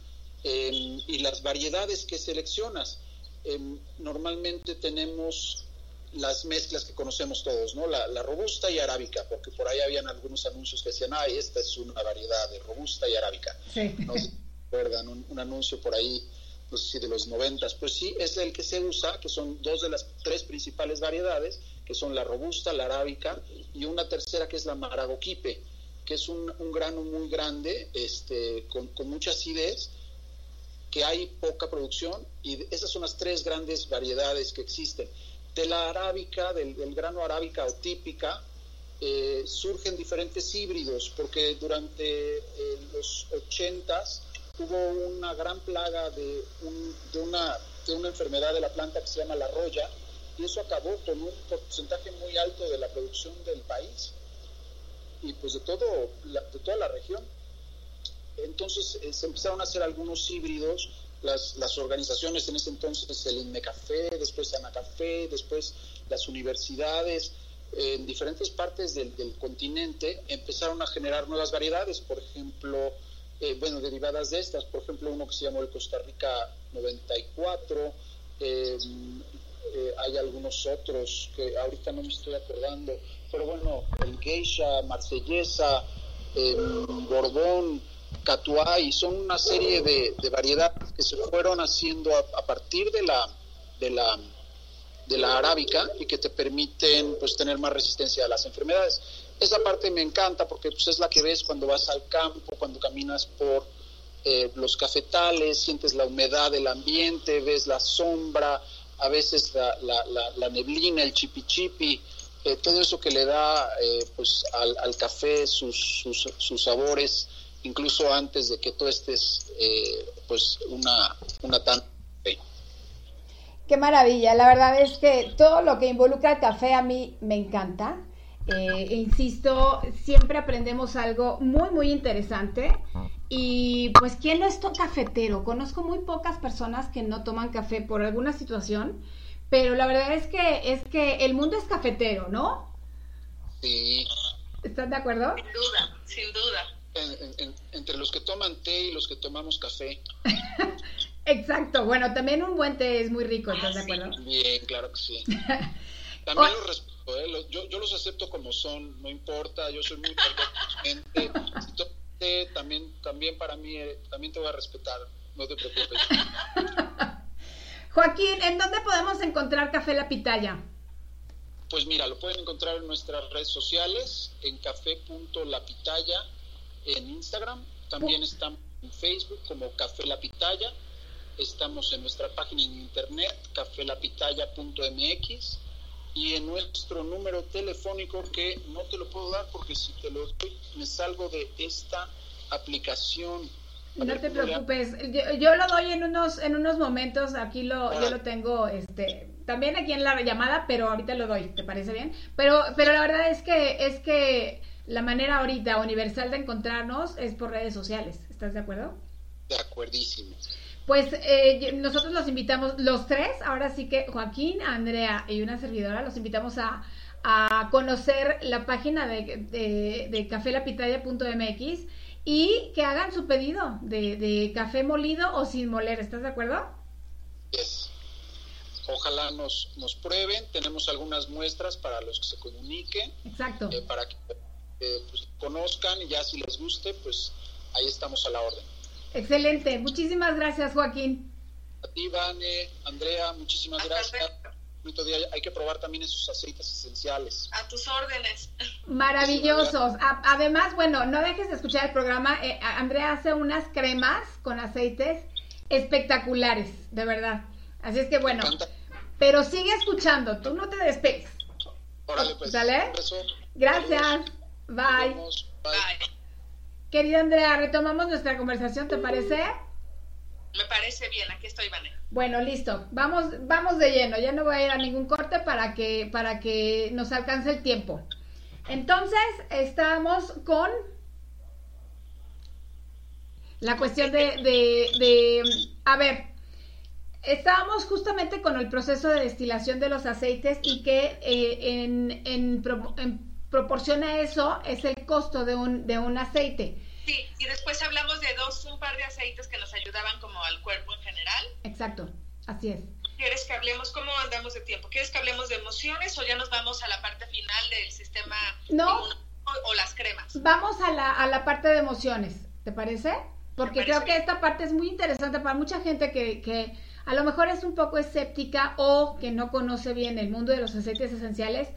em, y las variedades que seleccionas. Em, normalmente tenemos las mezclas que conocemos todos, ¿no? La, robusta y arábica, porque por ahí habían algunos anuncios que decían, ay, esta es una variedad de robusta y arábica. Sí recuerdan un, anuncio por ahí, no sé si de los noventas, pues sí, es el que se usa, que son dos de las tres principales variedades, que son la robusta, la arábica, y una tercera que es la maragoquipe, que es un, grano muy grande, este, con, mucha acidez, que hay poca producción, y esas son las tres grandes variedades que existen. De la arábica, del, grano arábica o típica, eh, surgen diferentes híbridos, porque durante eh, los ochentas hubo una gran plaga de, de, una, de una enfermedad de la planta que se llama la roya, y eso acabó con un porcentaje muy alto de la producción del país y pues de, todo, de toda la región. Entonces eh, se empezaron a hacer algunos híbridos, las, las organizaciones en ese entonces, el INMECAFé, después ANACAFé, después las universidades, en diferentes partes del, del continente empezaron a generar nuevas variedades, por ejemplo, eh, bueno, derivadas de estas, por ejemplo, uno que se llamó el Costa Rica 94, eh, eh, hay algunos otros que ahorita no me estoy acordando, pero bueno, el Geisha, Marsellesa, Borbón, Catuay, son una serie de, variedades que se fueron haciendo a, partir de la, de la de la arábica y que te permiten pues tener más resistencia a las enfermedades. Esa parte me encanta porque pues, es la que ves cuando vas al campo, cuando caminas por eh, los cafetales, sientes la humedad del ambiente, ves la sombra, a veces la, la, la, neblina, el chipi eh, todo eso que le da eh, pues al, café sus, sus, sabores, incluso antes de que tú estés pues una, una tan... Qué maravilla, la verdad es que todo lo que involucra el café a mí me encanta. Eh, insisto, siempre aprendemos algo muy, muy interesante. Y pues, ¿quién no es cafetero? Conozco muy pocas personas que no toman café por alguna situación, pero la verdad es que, es que el mundo es cafetero, ¿no? Sí. ¿Estás de acuerdo? Sin duda, sin duda. Entre los que toman té y los que tomamos café. Exacto, bueno, también un buen té es muy rico, ¿estás de acuerdo? Bien, claro que sí. También los respeto ¿eh? yo, yo, los acepto como son, no importa, yo soy muy gente. también, también para mí, eh, también te voy a respetar, no te preocupes. Joaquín, ¿en dónde podemos encontrar Café La Pitaya? Pues mira, lo pueden encontrar en nuestras redes sociales, en café.lapitaya, en Instagram, también estamos en Facebook como Café La Pitaya, estamos en nuestra página en internet, cafelapitaya.mx y en nuestro número telefónico que no te lo puedo dar porque si te lo doy me salgo de esta aplicación. no te preocupes, yo, lo doy en unos en unos momentos, aquí lo yo lo tengo este también aquí en la llamada, pero ahorita lo doy, ¿te parece bien? Pero pero la verdad es que es que la manera ahorita universal de encontrarnos es por redes sociales. ¿Estás de acuerdo? De acuerdísimo. Pues eh, nosotros los invitamos, los tres, ahora sí que Joaquín, Andrea y una servidora, los invitamos a, a conocer la página de, de, de cafelapitaya.mx y que hagan su pedido de, de, café molido o sin moler. ¿Estás de acuerdo? Yes. Ojalá nos, nos prueben. Tenemos algunas muestras para los que se comuniquen. Exacto. Eh, para que pues, conozcan y ya si les guste, pues ahí estamos a la orden. Excelente. Muchísimas gracias, Joaquín. A ti, Vane, Andrea, muchísimas gracias. Día. Hay que probar también esos aceites esenciales. A tus órdenes. Maravillosos. Además, bueno, no dejes de escuchar el programa. Eh, Andrea hace unas cremas con aceites espectaculares, de verdad. Así es que bueno, pero sigue escuchando, tú no te despegues. Órale, pues. ¿Sale? Gracias. Bye. Bye. Querida Andrea, retomamos nuestra conversación, ¿te parece? Me parece bien, aquí estoy, Vane. Bueno, listo. Vamos, vamos de lleno. Ya no voy a ir a ningún corte para que, para que nos alcance el tiempo. Entonces, estamos con la cuestión de, de, de a ver, estábamos justamente con el proceso de destilación de los aceites y que eh, en, en, en, proporción a eso es el costo de un, de un aceite. Sí, y después hablamos de dos, un par de aceites que nos ayudaban como al cuerpo en general. Exacto, así es. ¿Quieres que hablemos, cómo andamos de tiempo? ¿Quieres que hablemos de emociones o ya nos vamos a la parte final del sistema no, o, o, las cremas? Vamos a la, a la parte de emociones, ¿te parece? Porque creo que esta parte es muy interesante para mucha gente que, que a lo mejor es un poco escéptica o que no conoce bien el mundo de los aceites esenciales,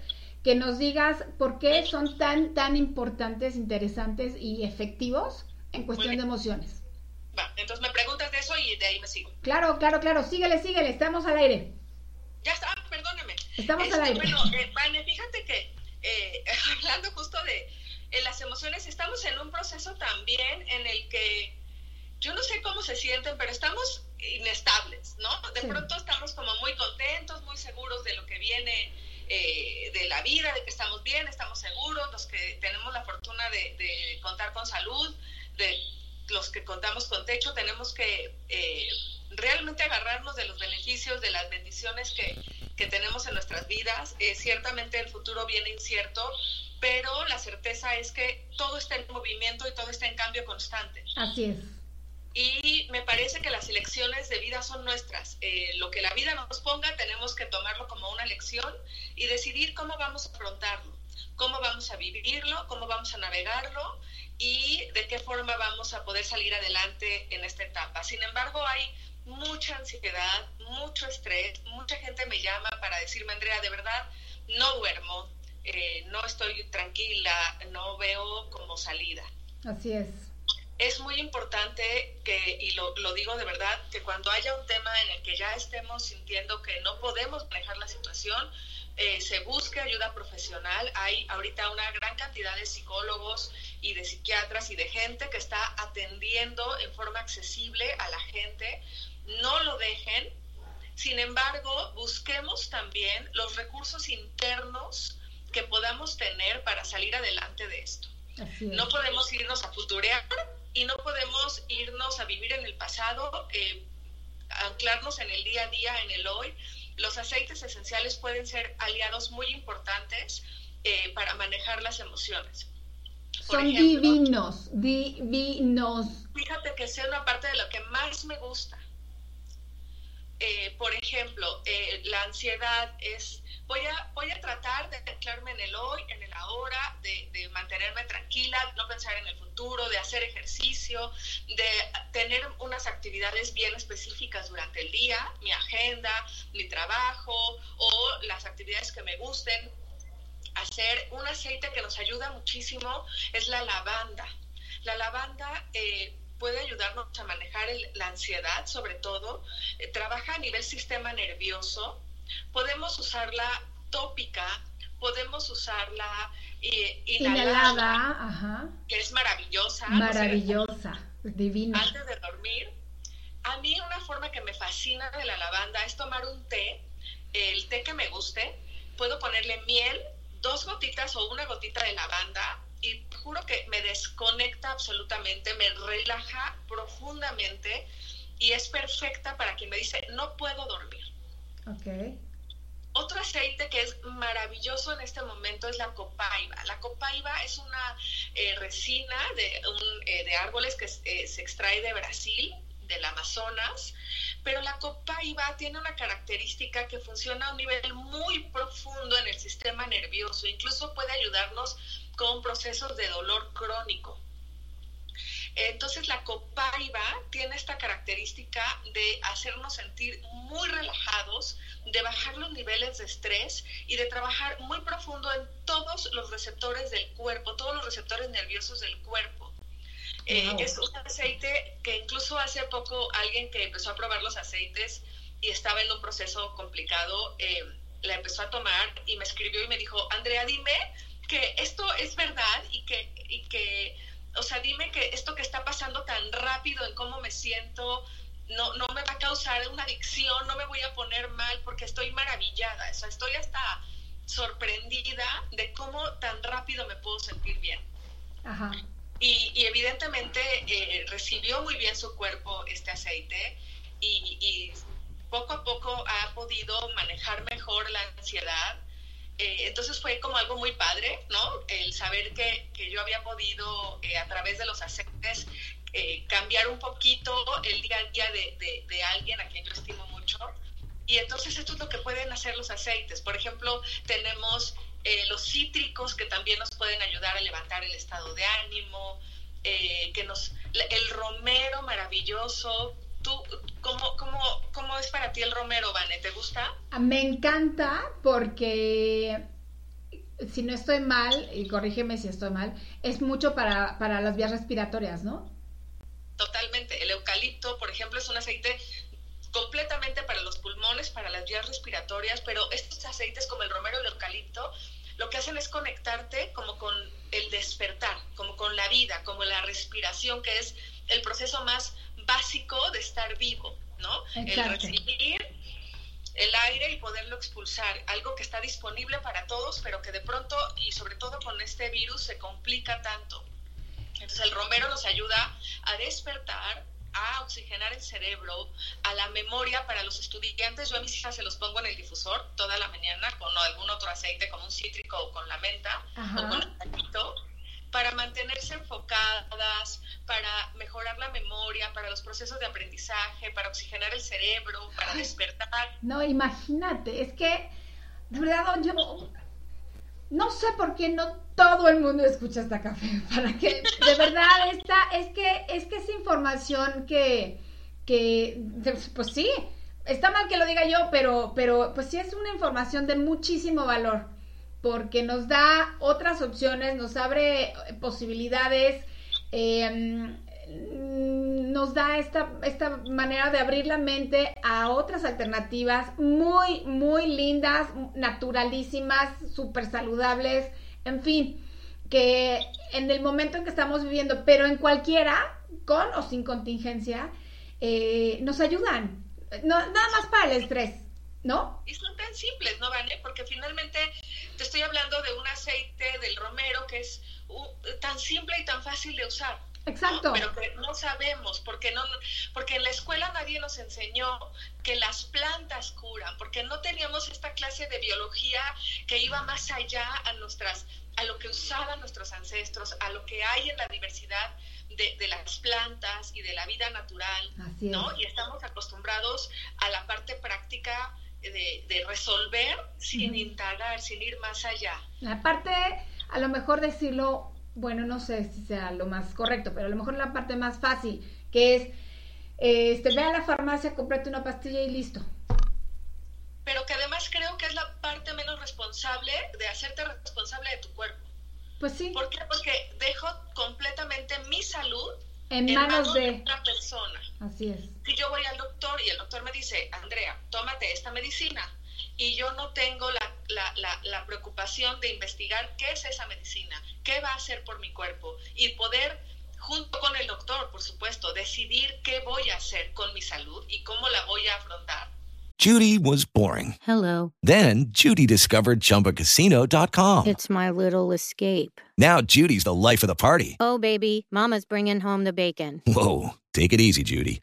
que nos digas por qué son tan, tan importantes, interesantes y efectivos en cuestión de emociones. Va, entonces me preguntas de eso y de ahí me sigo. Claro, claro, claro, síguele, síguele, estamos al aire. Ya está, perdóneme. Estamos este, al aire. Bueno, eh, Vane, fíjate que eh, hablando justo de eh, las emociones, estamos en un proceso también en el que yo no sé cómo se sienten, pero estamos inestables, ¿no? De sí. pronto estamos como muy contentos, muy seguros de lo que viene eh, de la vida, de que estamos bien, estamos seguros, los que tenemos la fortuna de, de, contar con salud, de los que contamos con techo, tenemos que eh, realmente agarrarnos de los beneficios, de las bendiciones que, que tenemos en nuestras vidas. Eh, ciertamente el futuro viene incierto, pero la certeza es que todo está en movimiento y todo está en cambio constante. Así es y me parece que las elecciones de vida son nuestras. Eh, lo que la vida nos ponga tenemos que tomarlo como una lección y decidir cómo vamos a afrontarlo, cómo vamos a vivirlo, cómo vamos a navegarlo y de qué forma vamos a poder salir adelante en esta etapa. Sin embargo, hay mucha ansiedad, mucho estrés, mucha gente me llama para decirme, Andrea, de verdad, no duermo, eh, no estoy tranquila, no veo como salida. Así es es muy importante que, y lo, lo, digo de verdad, que cuando haya un tema en el que ya estemos sintiendo que no podemos manejar la situación, eh, se busque ayuda profesional. Hay ahorita una gran cantidad de psicólogos y de psiquiatras y de gente que está atendiendo en forma accesible a la gente. No lo dejen. Sin embargo, busquemos también los recursos internos que podamos tener para salir adelante de esto. No podemos irnos a futurear y no podemos irnos a vivir en el pasado, eh, anclarnos en el día a día, en el hoy. Los aceites esenciales pueden ser aliados muy importantes eh, para manejar las emociones. Por Son ejemplo, divinos, divinos. Fíjate que sea una parte de lo que más me gusta. Eh, por ejemplo, eh, la ansiedad es, voy a, voy a tratar de anclarme en el hoy, en el ahora, de, de, mantenerme tranquila, no pensar en el futuro, de hacer ejercicio, de tener unas actividades bien específicas durante el día, mi agenda, mi trabajo o las actividades que me gusten. Hacer un aceite que nos ayuda muchísimo es la lavanda. La lavanda eh, puede ayudarnos a manejar el, la ansiedad, sobre todo. Eh, trabaja a nivel sistema nervioso. Podemos usarla tópica, podemos usarla eh, inhalada, inhalada ajá. que es maravillosa. Maravillosa, divina. Antes de dormir. A mí una forma que me fascina de la lavanda es tomar un té, el té que me guste, puedo ponerle miel, dos gotitas o una gotita de lavanda y juro que me desconecta absolutamente, me relaja profundamente y es perfecta para quien me dice, no puedo dormir. Ok. Otro aceite que es maravilloso en este momento es la copaiba. La copaiba es una eh, resina de, un, eh, de, árboles que eh, se extrae de Brasil, del Amazonas, pero la copaiba tiene una característica que funciona a un nivel muy profundo en el sistema nervioso, incluso puede ayudarnos con procesos de dolor crónico. Entonces la copaiba tiene esta característica de hacernos sentir muy relajados, de bajar los niveles de estrés y de trabajar muy profundo en todos los receptores del cuerpo, todos los receptores nerviosos del cuerpo. Eh, es un aceite que incluso hace poco alguien que empezó a probar los aceites y estaba en un proceso complicado, eh, la empezó a tomar y me escribió y me dijo, Andrea, dime que esto es verdad y que, y que o sea, dime que esto que siento, no, no me va a causar una adicción, no me voy a poner mal porque estoy maravillada, o sea, estoy hasta sorprendida de cómo tan rápido me puedo sentir bien. Ajá. Y, y evidentemente eh, recibió muy bien su cuerpo este aceite y, y poco a poco ha podido manejar mejor la ansiedad, eh, entonces fue como algo muy padre, ¿no? El saber que, que yo había podido eh, a través de los aceites eh, cambiar un poquito el día a día de, de, alguien a quien yo estimo mucho. Y entonces esto es lo que pueden hacer los aceites. Por ejemplo, tenemos los cítricos que también nos pueden ayudar a levantar el estado de ánimo, que nos, el romero maravilloso, ¿Tú, cómo, cómo, cómo es para ti el romero, Vane? ¿Te gusta? Me encanta porque, si no estoy mal, y corrígeme si estoy mal, es mucho para, para las vías respiratorias, ¿no? Totalmente. El eucalipto, por ejemplo, es un aceite completamente para los pulmones, para las vías respiratorias, pero estos aceites como el romero y el eucalipto lo que hacen es conectarte como con el despertar, como con la vida, como la respiración, que es el proceso más básico de estar vivo, ¿no? Exacto. El recibir el aire y poderlo expulsar, algo que está disponible para todos, pero que de pronto, y sobre todo con este virus, se complica tanto. Entonces el romero nos ayuda a despertar, a oxigenar el cerebro, a la memoria para los estudiantes. Yo a mis hijas se los pongo en el difusor toda la mañana con algún otro aceite, como un cítrico o con la menta Ajá. o con el taquito para mantenerse enfocadas, para mejorar la memoria, para los procesos de aprendizaje, para oxigenar el cerebro, para despertar. No, imagínate, es que, de verdad, yo no sé por qué no todo el mundo escucha esta café, para que, de verdad, esta, es que, es que es información que, que, pues sí, está mal que lo diga yo, pero, pero, pues sí es una información de muchísimo valor porque nos da otras opciones, nos abre posibilidades, eh, nos da esta, esta manera de abrir la mente a otras alternativas muy, muy lindas, naturalísimas, súper saludables, en fin, que en el momento en que estamos viviendo, pero en cualquiera, con o sin contingencia, eh, nos ayudan. No, nada más para el estrés, ¿no? Y son tan simples, ¿no, Vane? Porque finalmente te estoy hablando de un aceite del romero que es uh, tan simple y tan fácil de usar. Exacto. ¿no? Pero que no sabemos, porque, no, porque en la escuela nadie nos enseñó que las plantas curan, porque no teníamos esta clase de biología que iba más allá a, nuestras, a lo que usaban nuestros ancestros, a lo que hay en la diversidad de, de, las plantas y de la vida natural, Así ¿no? es. Y estamos acostumbrados a la parte práctica de, de resolver sin indagar, sin ir más allá. La parte, a lo mejor decirlo, bueno, no sé si sea lo más correcto, pero a lo mejor la parte más fácil, que es, este, ve a la farmacia, cómprate una pastilla y listo. Pero que además creo que es la parte menos responsable de hacerte responsable de tu cuerpo. Pues sí. ¿Por qué? Porque dejo completamente mi salud En manos de- otra persona. Así es. Si yo voy al doctor y el doctor me dice, Andrea, tómate esta medicina, y yo no tengo la, la, la, la preocupación de investigar qué es esa medicina, qué va a hacer por mi cuerpo, y poder, junto con el doctor, por supuesto, decidir qué voy a hacer con mi salud y cómo la voy a afrontar, Judy was boring. Hello. Then Judy discovered ChumbaCasino.com. It's my little escape. Now Judy's the life of the party. Oh, baby, Mama's bringing home the bacon. Whoa, take it easy, Judy.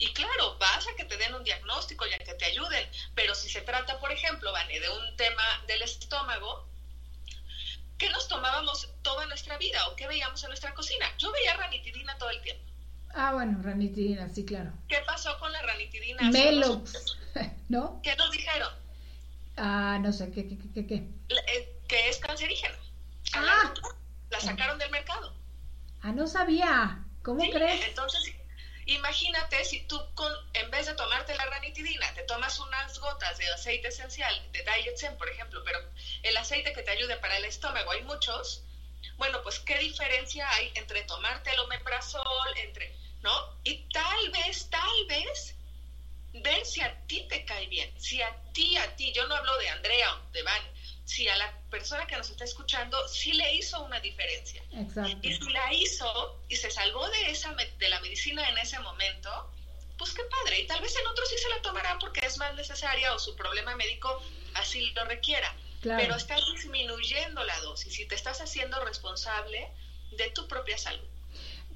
Y claro, vas a que te den un diagnóstico y a que te ayuden, pero si se trata, por ejemplo, Vane, de un tema del estómago, ¿qué nos tomábamos toda nuestra vida o qué veíamos en nuestra cocina? Yo veía ranitidina todo el tiempo. Ah, bueno, ranitidina, sí, claro. ¿Qué pasó con la ranitidina? unos- ¿no? ¿Qué nos dijeron? Ah, no sé, ¿qué, qué, qué, qué? eh, Que es cancerígena. Ah. La sacaron del mercado. Ah, no sabía. ¿Cómo Sí, crees? Entonces, imagínate si tú con, en vez de tomarte la ranitidina, te tomas unas gotas de aceite esencial, de Diet Zen, por ejemplo, pero el aceite que te ayude para el estómago, hay muchos. Bueno, pues qué diferencia hay entre tomarte el omeprazol, entre, ¿no? Y tal vez, tal vez, ver si a ti te cae bien, si a ti, a ti, yo no hablo de Andrea o de Van, si a la persona que nos está escuchando sí le hizo una diferencia. Exacto. Y si la hizo y se salvó de, esa, de la medicina en ese momento, pues qué padre. Y tal vez en otros sí se la tomará porque es más necesaria o su problema médico así lo requiera. Claro. Pero estás disminuyendo la dosis y te estás haciendo responsable de tu propia salud.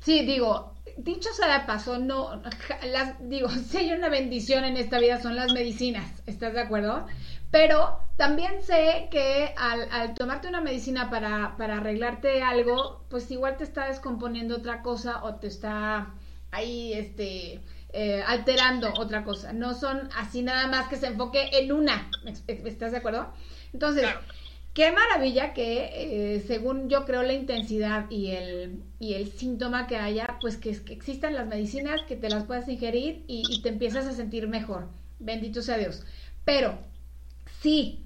Sí, digo, dicho sea de paso, no, las, digo, si hay una bendición en esta vida son las medicinas, ¿estás de acuerdo? Pero también sé que al, al tomarte una medicina para, para arreglarte algo, pues igual te está descomponiendo otra cosa o te está ahí, este, eh, alterando otra cosa. No son así nada más que se enfoque en una, ¿estás de acuerdo? Entonces, Qué maravilla que, eh, según yo creo, la intensidad y el, y el síntoma que haya, pues que, que existan las medicinas, que te las puedas ingerir y, y te empiezas a sentir mejor. Bendito sea Dios. Pero, sí,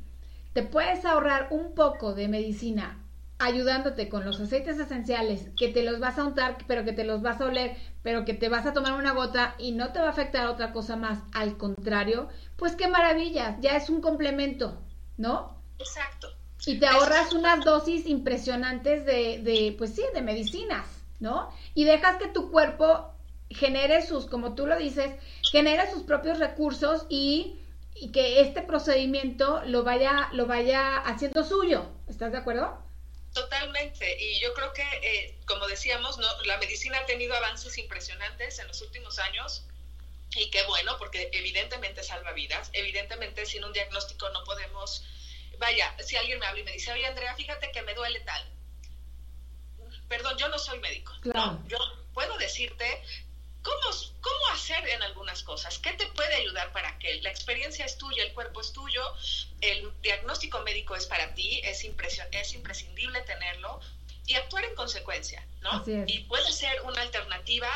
te puedes ahorrar un poco de medicina ayudándote con los aceites esenciales, que te los vas a untar, pero que te los vas a oler, pero que te vas a tomar una gota y no te va a afectar otra cosa más. Al contrario, pues qué maravilla, ya es un complemento, ¿no? Exacto. Y te ahorras unas dosis impresionantes de, de, pues sí, de medicinas, ¿no? Y dejas que tu cuerpo genere sus, como tú lo dices, genere sus propios recursos y, y que este procedimiento lo vaya, lo vaya haciendo suyo. ¿Estás de acuerdo? Totalmente. Y yo creo que, eh, como decíamos, ¿no? la medicina ha tenido avances impresionantes en los últimos años. Y qué bueno, porque evidentemente salva vidas. Evidentemente, sin un diagnóstico no podemos. Vaya, si alguien me habla y me dice, oye Andrea, fíjate que me duele tal. Perdón, yo no soy médico. Claro. ¿no? Yo puedo decirte cómo, cómo hacer en algunas cosas, qué te puede ayudar para que la experiencia es tuya, el cuerpo es tuyo, el diagnóstico médico es para ti, es, es imprescindible tenerlo y actuar en consecuencia, ¿no? Y puede ser una alternativa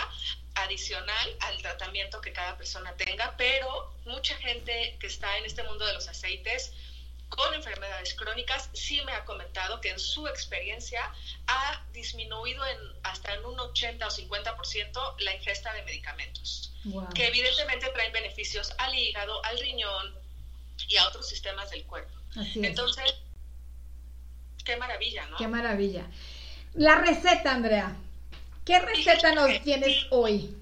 adicional al tratamiento que cada persona tenga, pero mucha gente que está en este mundo de los aceites con enfermedades crónicas sí me ha comentado que en su experiencia ha disminuido en hasta en un 80 o 50% la ingesta de medicamentos, Wow. que evidentemente traen beneficios al hígado, al riñón y a otros sistemas del cuerpo. Así es. Entonces, qué maravilla, ¿no? Qué maravilla. La receta, Andrea. ¿Qué receta nos tienes hoy?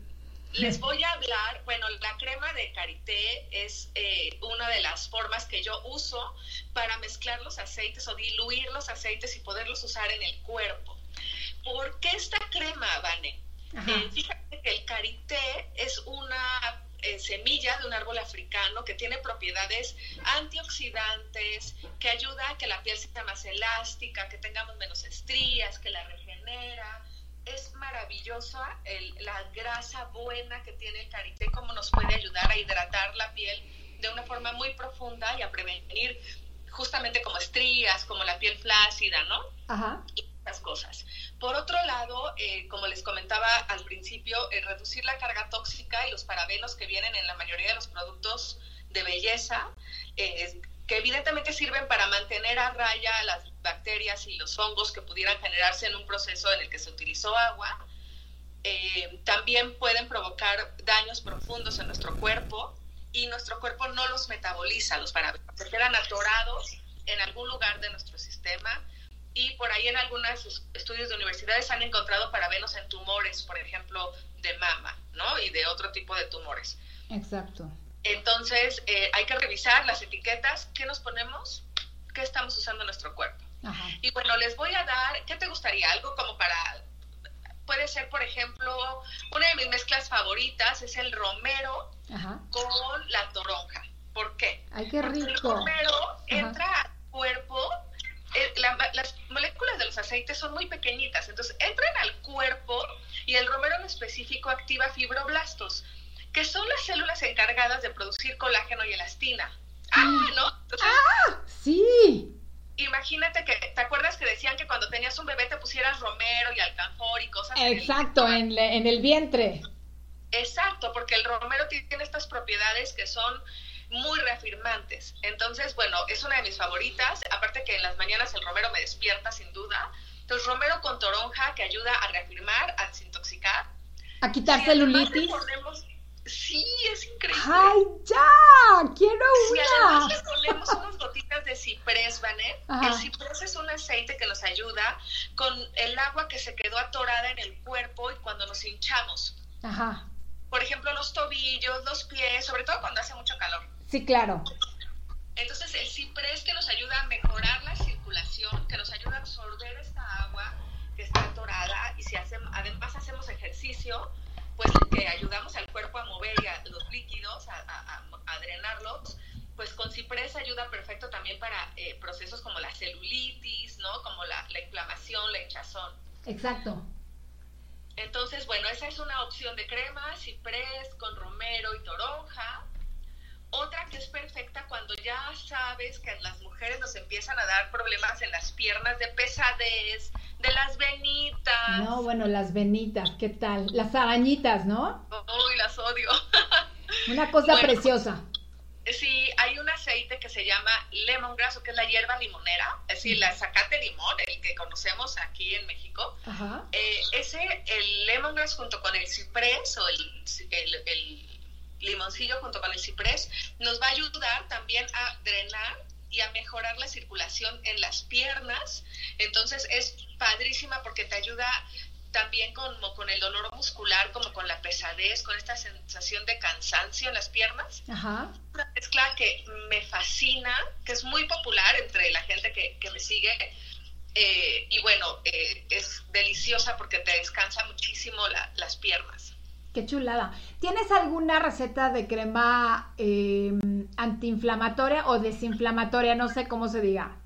Les voy a hablar, bueno, la crema de karité es eh, una de las formas que yo uso para mezclar los aceites o diluir los aceites y poderlos usar en el cuerpo. ¿Por qué esta crema, Vane? Eh, fíjate que el karité es una eh, semilla de un árbol africano que tiene propiedades antioxidantes, que ayuda a que la piel sea más elástica, que tengamos menos estrías, que la regenera. Es maravillosa el- la grasa buena que tiene el karité, cómo nos puede ayudar a hidratar la piel de una forma muy profunda y a prevenir justamente como estrías, como la piel flácida, ¿no? Ajá. y estas cosas. Por otro lado, eh, como les comentaba al principio, eh, reducir la carga tóxica y los parabenos que vienen en la mayoría de los productos de belleza, eh, que evidentemente sirven para mantener a raya las bacterias y los hongos que pudieran generarse en un proceso en el que se utilizó agua. Eh, también pueden provocar daños profundos en nuestro cuerpo y nuestro cuerpo no los metaboliza, los parabenos. Se quedan atorados en algún lugar de nuestro sistema y por ahí en algunos es- estudios de universidades han encontrado parabenos en tumores, por ejemplo, de mama, ¿no? Y de otro tipo de tumores. Exacto. Entonces, eh, hay que revisar las etiquetas, qué nos ponemos, qué estamos usando en nuestro cuerpo. Ajá. Y bueno, les voy a dar, ¿qué te gustaría? Algo como para, puede ser, por ejemplo, una de mis mezclas favoritas es el romero Ajá. con la toronja. ¿Por qué? Ay, qué Porque el rico. romero entra al cuerpo, eh, la- las moléculas de los aceites son muy pequeñitas, entonces entran al cuerpo y el romero en específico activa fibroblastos, que son las células encargadas de producir colágeno y elastina. Ah, ¿no? Entonces, Sí. imagínate que, ¿te acuerdas que decían que cuando tenías un bebé te pusieras romero y alcanfor y cosas? el- Exacto, en, le- en el vientre. Exacto, porque el romero tiene estas propiedades que son muy reafirmantes. Entonces, bueno, es una de mis favoritas. Aparte que en las mañanas el romero me despierta sin duda. Entonces, romero con toronja que ayuda a reafirmar, a desintoxicar. A quitar Si celulitis. ponemos- Sí, es increíble. ¡Ay, ya! ¡Quiero Si además una! le ponemos unas gotitas de ciprés, Ajá. el ciprés es un aceite que nos ayuda con el agua que se quedó atorada en el cuerpo y cuando nos hinchamos. Ajá. Por ejemplo, los tobillos, los pies, sobre todo cuando hace mucho calor. Sí, claro. Entonces, el ciprés que nos ayuda a mejorar la circulación, que nos ayuda a absorber esta agua que está atorada y si hacemos, además hacemos ejercicio, pues que ayudamos al cuerpo a mover y a los líquidos, a, a- a- a drenarlos, pues con ciprés ayuda perfecto también para eh, procesos como la celulitis, ¿no? Como la, la inflamación, la hinchazón. Exacto. Entonces, bueno, esa es una opción de crema, ciprés con romero y toronja. Otra que es perfecta cuando ya sabes que a las mujeres nos empiezan a dar problemas en las piernas de pesadez, de las venitas. No, bueno, las venitas, ¿qué tal? Las arañitas, ¿no? Uy, las odio. Una cosa Bueno. preciosa. Sí, hay un aceite que se llama lemongrass, o que es la hierba limonera, es decir, la zacate limón, el que conocemos aquí en México. Ajá. Eh, ese, el lemongrass junto con el ciprés o el, el, el limoncillo junto con el ciprés nos va a ayudar también a drenar y a mejorar la circulación en las piernas. Entonces es padrísima porque te ayuda también como con el dolor muscular, como con la pesadez, con esta sensación de cansancio en las piernas Ajá. una mezcla que me fascina, que es muy popular entre la gente que, que me sigue. eh, y bueno, eh, es deliciosa porque te descansa muchísimo la- las piernas. Qué chulada. ¿Tienes alguna receta de crema eh, antiinflamatoria o desinflamatoria? No sé cómo se diga.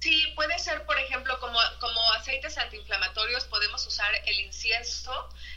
Sí, puede ser, por ejemplo, como, como aceites antiinflamatorios, podemos usar el incienso,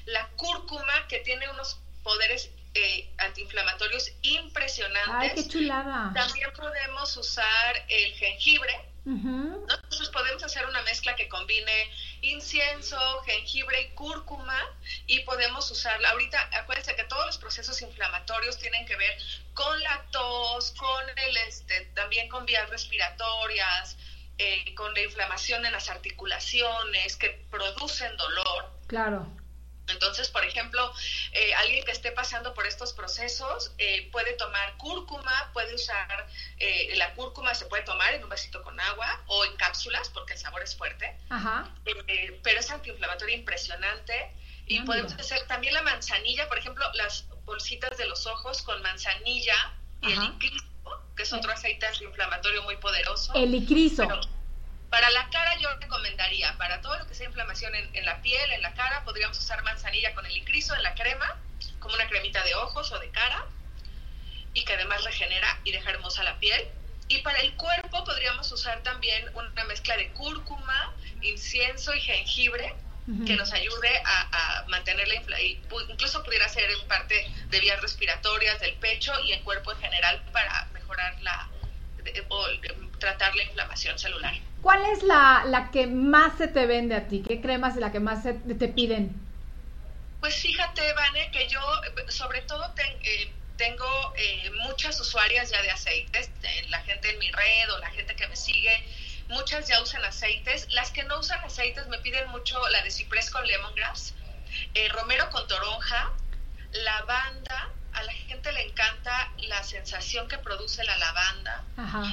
la cúrcuma, que tiene unos poderes eh, antiinflamatorios impresionantes. Ay, qué chulada. También podemos usar el jengibre, Ujú. ¿no? Entonces podemos hacer una mezcla que combine incienso, jengibre y cúrcuma y podemos usarla. Ahorita acuérdense que todos los procesos inflamatorios tienen que ver con la tos, con el este, también con vías respiratorias, eh, con la inflamación en las articulaciones que producen dolor. Claro. Entonces, por ejemplo, eh, alguien que esté pasando por estos procesos eh, puede tomar cúrcuma, puede usar eh, la cúrcuma, se puede tomar en un vasito con agua o en cápsulas porque el sabor es fuerte, Ajá. eh, pero es antiinflamatoria impresionante. Y podemos mira. hacer también la manzanilla, por ejemplo, las bolsitas de los ojos con manzanilla y el Ajá. licrizo, que es otro aceite antiinflamatorio muy poderoso. El icriso. Pero para la cara recomendaría, para todo lo que sea inflamación en, en la piel, en la cara, podríamos usar manzanilla con el icriso en la crema, como una cremita de ojos o de cara y que además regenera y deja hermosa la piel. Y para el cuerpo podríamos usar también una mezcla de cúrcuma, incienso y jengibre que nos ayude a, mantener la inflamación, incluso pudiera ser en parte de vías respiratorias, del pecho y el cuerpo en general para mejorar la o tratar la inflamación celular. ¿Cuál es la, la que más se te vende a ti? ¿Qué crema es la que más te piden? Pues fíjate, Vane, que yo sobre todo eh, tengo eh, muchas usuarias ya de aceites, la gente en mi red o la gente que me sigue, muchas ya usan aceites. Las que no usan aceites me piden mucho la de ciprés con lemongrass, eh, romero con toronja, lavanda. A la gente le encanta la sensación que produce la lavanda,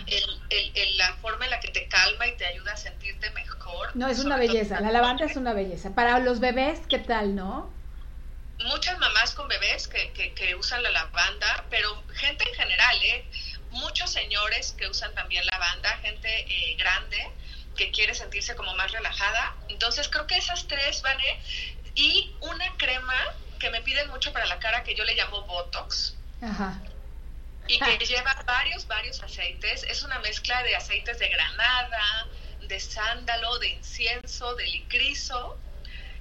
El, la forma en la que te calma y te ayuda a sentirte mejor. No, es una belleza, la lavanda es una belleza. Para los bebés, ¿qué tal, no? muchas mamás con bebés que, que, usan la lavanda, pero gente en general, ¿eh? muchos señores que usan también lavanda, gente eh, grande que quiere sentirse como más relajada. Entonces creo que esas tres van, ¿eh? y una crema que me piden mucho para la cara que yo le llamo Botox. Y que lleva varios, varios aceites. Es una mezcla de aceites de granada, de sándalo, de incienso, de licrizo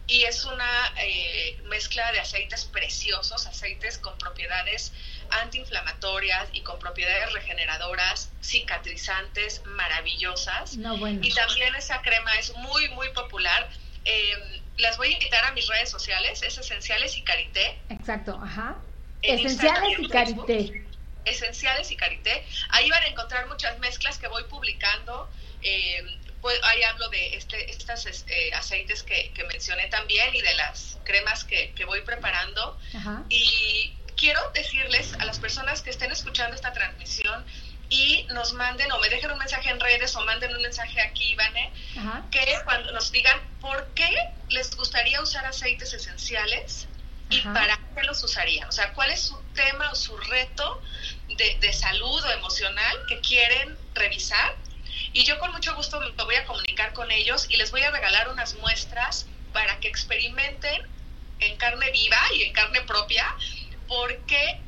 y es una eh, mezcla de aceites preciosos, aceites con propiedades antiinflamatorias y con propiedades regeneradoras, cicatrizantes, maravillosas. Y también esa crema es muy, muy popular. Eh, las voy a invitar a mis redes sociales, es Esenciales y Carité. Exacto, ajá. Esenciales y Carité. Esenciales y Carité. Ahí van a encontrar muchas mezclas que voy publicando. Eh, pues ahí hablo de este, estos este, aceites que, mencioné también y de las cremas que, voy preparando. Y quiero decirles a las personas que estén escuchando esta transmisión y nos manden o me dejen un mensaje en redes o manden un mensaje aquí, Ivane, que cuando nos digan por qué les gustaría usar aceites esenciales y para qué los usarían. O sea, cuál es su tema o su reto de, de salud o emocional que quieren revisar y yo con mucho gusto me voy a comunicar con ellos y les voy a regalar unas muestras para que experimenten en carne viva y en carne propia por qué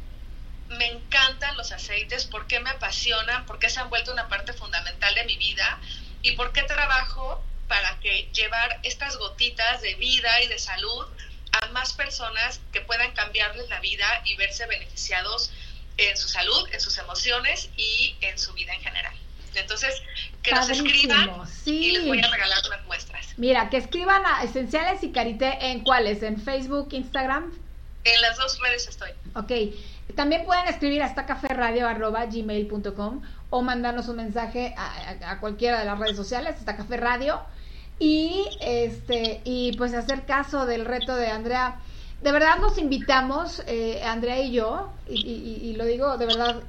me encantan los aceites, por qué me apasionan, por qué se han vuelto una parte fundamental de mi vida y por qué trabajo para que llevar estas gotitas de vida y de salud a más personas que puedan cambiarles la vida y verse beneficiados en su salud, en sus emociones y en su vida en general. Entonces, que nos escriban y les voy a regalar unas muestras. Mira, que escriban a Esenciales y Carité en cuáles, en Facebook, Instagram. En las dos redes estoy. Ok. También pueden escribir hasta gmail.com o mandarnos un mensaje a, cualquiera de las redes sociales, hasta Café. Y este, y pues hacer caso del reto de Andrea. De verdad nos invitamos, eh, Andrea y yo, y, lo digo de verdad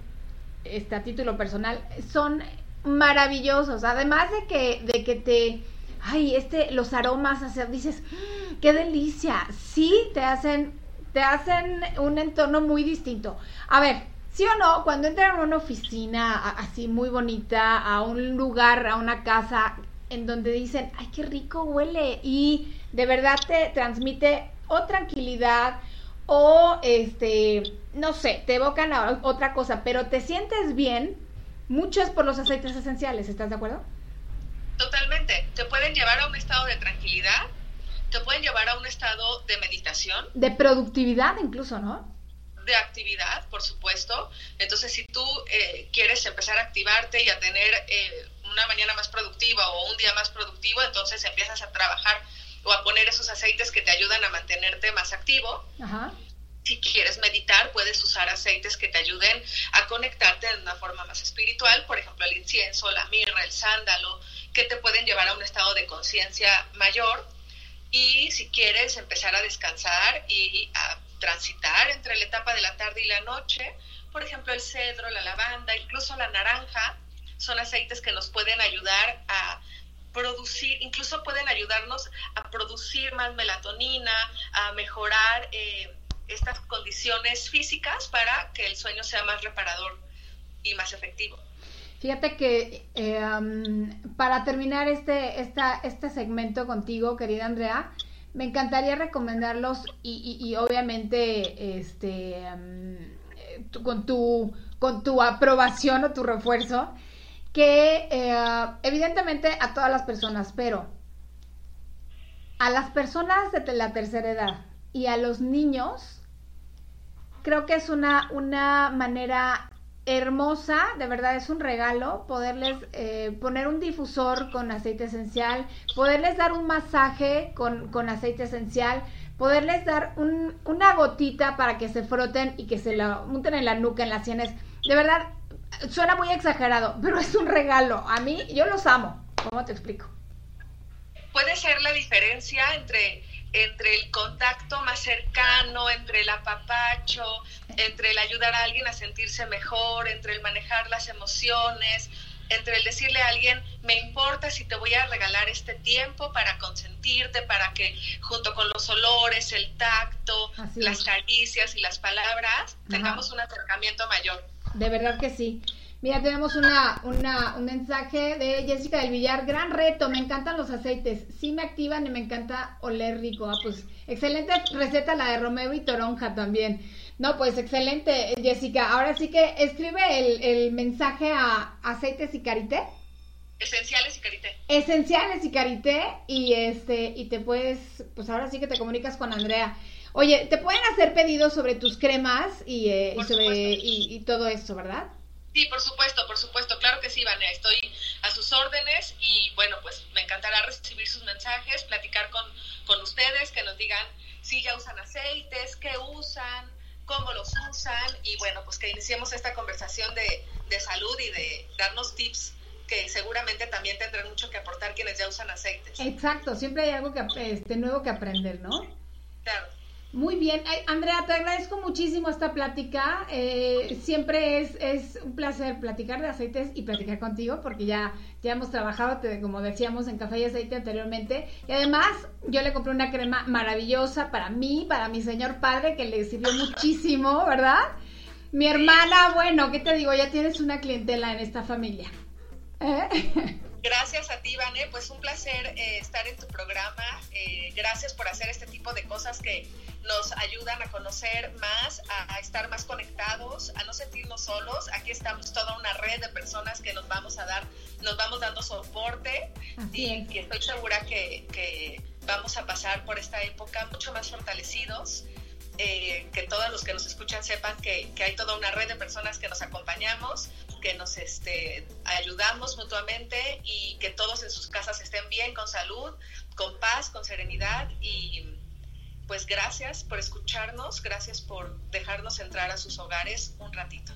este, a título personal, son maravillosos. Además de que, de que te, ay, este, los aromas, hacer, dices, mm, qué delicia. Sí, te hacen, te hacen un entorno muy distinto. A ver, sí o no, cuando entran a una oficina así muy bonita, a un lugar, a una casa, en donde dicen, ay, qué rico huele, y de verdad te transmite o tranquilidad, o este, no sé, te evocan a otra cosa, pero te sientes bien Muchas por los aceites esenciales, ¿estás de acuerdo? Totalmente. Te pueden llevar a un estado de tranquilidad, te pueden llevar a un estado de meditación. De productividad incluso, ¿no? De actividad, por supuesto. Entonces, si tú eh, quieres empezar a activarte y a tener eh, una mañana más productiva o un día más productivo, entonces empiezas a trabajar o a poner esos aceites que te ayudan a mantenerte más activo. Ajá. Si quieres meditar, puedes usar aceites que te ayuden a conectarte de una forma más espiritual, por ejemplo, el incienso, la mirra, el sándalo, que te pueden llevar a un estado de conciencia mayor. Y si quieres empezar a descansar y a transitar entre la etapa de la tarde y la noche, por ejemplo, el cedro, la lavanda, incluso la naranja, son aceites que nos pueden ayudar a producir, incluso pueden ayudarnos a producir más melatonina, a mejorar eh, estas condiciones físicas para que el sueño sea más reparador y más efectivo. Fíjate que eh, para terminar este, esta, este segmento contigo, querida Andrea, me encantaría recomendarlos y, y, obviamente este mm, con tu con tu aprobación o tu refuerzo que eh, evidentemente a todas las personas, pero a las personas de la tercera edad y a los niños, creo que es una, una manera hermosa, de verdad es un regalo poderles eh, poner un difusor con aceite esencial, poderles dar un masaje con, con aceite esencial, poderles dar un, una gotita para que se froten y que se la unten en la nuca, en las sienes. De verdad, suena muy exagerado, pero es un regalo. A mí, yo los amo. ¿Cómo te explico? Puede ser la diferencia entre, entre el contacto más cercano, entre el apapacho, entre el ayudar a alguien a sentirse mejor, entre el manejar las emociones, entre el decirle a alguien, me importa si te voy a regalar este tiempo para consentirte, para que junto con los olores, el tacto, las caricias y las palabras, tengamos un acercamiento mayor. De verdad que sí. Mira, tenemos una, una, un mensaje de Jessica del Villar. Gran reto, me encantan los aceites. Sí me activan y me encanta oler rico. Ah, pues excelente receta la de Romeo y Toronja también. No, pues excelente, Jessica. Ahora sí que escribe el, el mensaje a aceites y carité. Esenciales y carité. Esenciales y carité. Y este, y te puedes, pues ahora sí que te comunicas con Andrea. Oye, te pueden hacer pedidos sobre tus cremas y, eh, sobre, y, todo esto, ¿verdad? Sí, por supuesto, por supuesto, claro que sí, Vanessa, estoy a sus órdenes y bueno, pues me encantará recibir sus mensajes, platicar con, con ustedes, que nos digan si ya usan aceites, qué usan, cómo los usan y bueno, pues que iniciemos esta conversación de, de salud y de darnos tips que seguramente también tendrán mucho que aportar quienes ya usan aceites. Exacto, siempre hay algo que, este, nuevo que aprender, ¿no? Muy bien, Andrea, te agradezco muchísimo esta plática. Eh, siempre es, es un placer platicar de aceites y platicar contigo porque ya, ya hemos trabajado, como decíamos, en café y aceite anteriormente. Y además, yo le compré una crema maravillosa para mí, para mi señor padre, que le sirvió muchísimo, ¿verdad? Mi hermana, bueno, ¿qué te digo? Ya tienes una clientela en esta familia. ¿Eh? Gracias a ti, Vane. Pues un placer eh, estar en tu programa. Eh, gracias por hacer este tipo de cosas que nos ayudan a conocer más, a, estar más conectados, a no sentirnos solos. Aquí estamos toda una red de personas que nos vamos a dar, nos vamos dando soporte y, estoy segura que, vamos a pasar por esta época mucho más fortalecidos. Eh, que todos los que nos escuchan sepan que, que, hay toda una red de personas que nos acompañamos, que nos este, ayudamos mutuamente y que todos en sus casas estén bien, con salud, con paz, con serenidad y pues gracias por escucharnos, gracias por dejarnos entrar a sus hogares un ratito.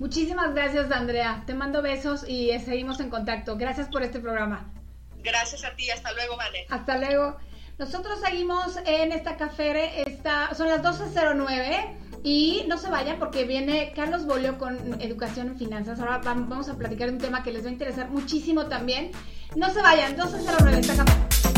Muchísimas gracias, Andrea. Te mando besos y seguimos en contacto. Gracias por este programa. Gracias a ti. Hasta luego, Vale. Hasta luego. Nosotros seguimos en esta café. Esta, son las 12.09 y no se vayan porque viene Carlos Bolio con Educación en Finanzas. Ahora vamos a platicar de un tema que les va a interesar muchísimo también. No se vayan, 12.09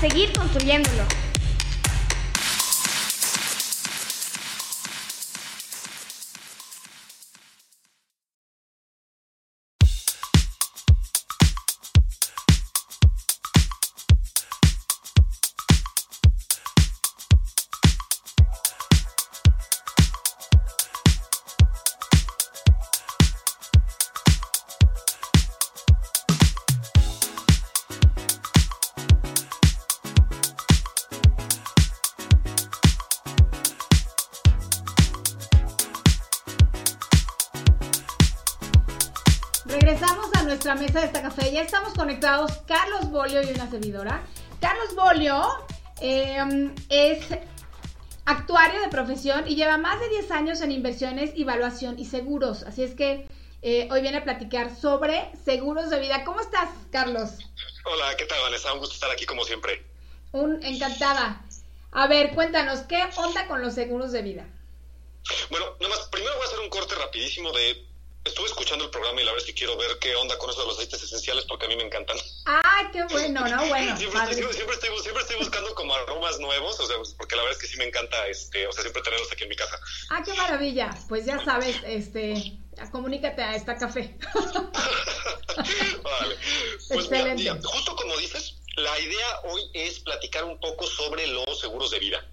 seguir construyéndolo. Nuestra mesa de esta café. Ya estamos conectados Carlos Bolio y una servidora. Carlos Bolio eh, es actuario de profesión y lleva más de 10 años en inversiones, evaluación y seguros. Así es que eh, hoy viene a platicar sobre seguros de vida. ¿Cómo estás, Carlos? Hola, ¿qué tal, Vanessa? Un gusto estar aquí como siempre. Un encantada. A ver, cuéntanos, ¿qué onda con los seguros de vida? Bueno, nada más, primero voy a hacer un corte rapidísimo de... Estuve escuchando el programa y la verdad es que quiero ver qué onda con eso de los aceites esenciales porque a mí me encantan. ¡Ay, qué bueno! No, bueno. siempre, estoy, siempre, estoy, siempre, estoy, buscando como aromas nuevos, o sea, porque la verdad es que sí me encanta, este, o sea, siempre tenerlos aquí en mi casa. ¡Ah, qué maravilla! Pues ya sabes, este, comunícate a esta café. vale. Pues Excelente. Mira, justo como dices, la idea hoy es platicar un poco sobre los seguros de vida.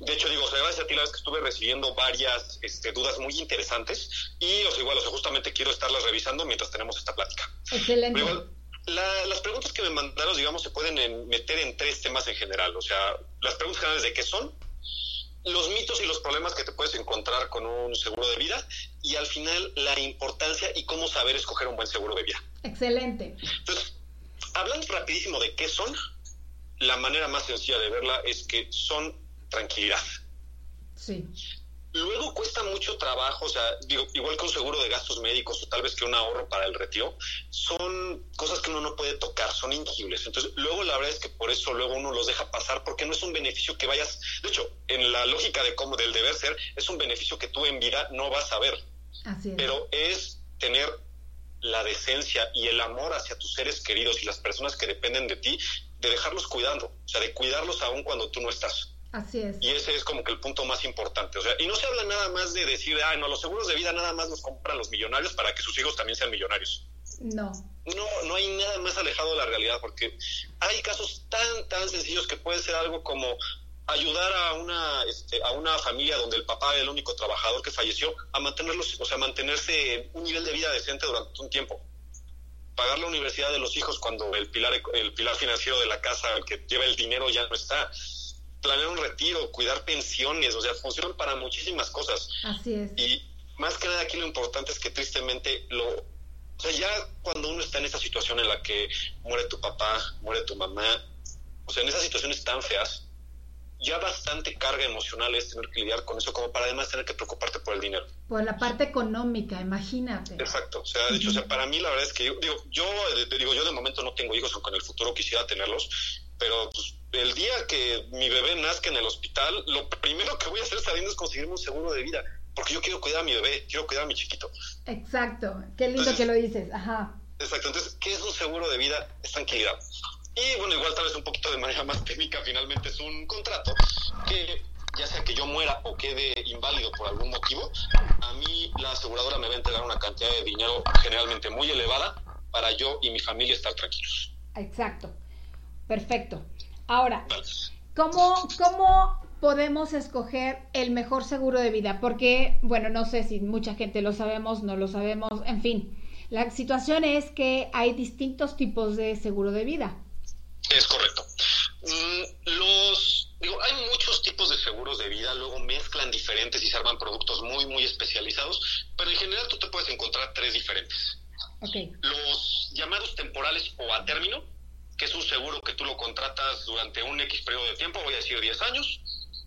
De hecho, digo, o sea, gracias a ti la vez que estuve recibiendo varias este, dudas muy interesantes y, o sea, igual, o sea, justamente quiero estarlas revisando mientras tenemos esta plática. Excelente. Igual, la, las preguntas que me mandaron, digamos, se pueden en, meter en tres temas en general. O sea, las preguntas generales de qué son, los mitos y los problemas que te puedes encontrar con un seguro de vida y al final la importancia y cómo saber escoger un buen seguro de vida. Excelente. Entonces, hablando rapidísimo de qué son, la manera más sencilla de verla es que son tranquilidad. Sí. Luego cuesta mucho trabajo, o sea, digo, igual que un seguro de gastos médicos o tal vez que un ahorro para el retiro, son cosas que uno no puede tocar, son intangibles. Entonces, luego la verdad es que por eso luego uno los deja pasar porque no es un beneficio que vayas, de hecho, en la lógica de cómo del deber ser, es un beneficio que tú en vida no vas a ver. Así es. Pero es tener la decencia y el amor hacia tus seres queridos y las personas que dependen de ti, de dejarlos cuidando, o sea, de cuidarlos aún cuando tú no estás. Así es. Y ese es como que el punto más importante. O sea, y no se habla nada más de decir, ah, no, los seguros de vida nada más los compran los millonarios para que sus hijos también sean millonarios. No. No, no hay nada más alejado de la realidad, porque hay casos tan, tan sencillos que puede ser algo como ayudar a una, este, a una familia donde el papá era el único trabajador que falleció a mantenerlos, o sea, mantenerse en un nivel de vida decente durante un tiempo. Pagar la universidad de los hijos cuando el pilar, el pilar financiero de la casa, el que lleva el dinero ya no está planear un retiro, cuidar pensiones, o sea, funcionan para muchísimas cosas. Así es. Y más que nada aquí lo importante es que tristemente lo... O sea, ya cuando uno está en esa situación en la que muere tu papá, muere tu mamá, o sea, en esas situaciones tan feas, ya bastante carga emocional es tener que lidiar con eso, como para además tener que preocuparte por el dinero. Por la parte económica, imagínate. Exacto, o sea, de hecho, o sea, para mí la verdad es que yo, digo, yo, digo, yo de momento no tengo hijos, aunque en el futuro quisiera tenerlos, pero pues el día que mi bebé nazca en el hospital, lo primero que voy a hacer sabiendo es conseguirme un seguro de vida, porque yo quiero cuidar a mi bebé, quiero cuidar a mi chiquito. Exacto, qué lindo entonces, que lo dices, ajá. Exacto, entonces, ¿qué es un seguro de vida? Es tranquilidad. Y bueno, igual tal vez un poquito de manera más técnica, finalmente es un contrato que ya sea que yo muera o quede inválido por algún motivo, a mí la aseguradora me va a entregar una cantidad de dinero generalmente muy elevada para yo y mi familia estar tranquilos. Exacto, perfecto. Ahora, ¿cómo, ¿cómo podemos escoger el mejor seguro de vida? Porque, bueno, no sé si mucha gente lo sabemos, no lo sabemos, en fin. La situación es que hay distintos tipos de seguro de vida. Es correcto. Mm, los, digo, hay muchos tipos de seguros de vida, luego mezclan diferentes y se arman productos muy, muy especializados, pero en general tú te puedes encontrar tres diferentes. Okay. Los llamados temporales o a término, que es un seguro que tú lo contratas durante un X periodo de tiempo, voy a decir 10 años.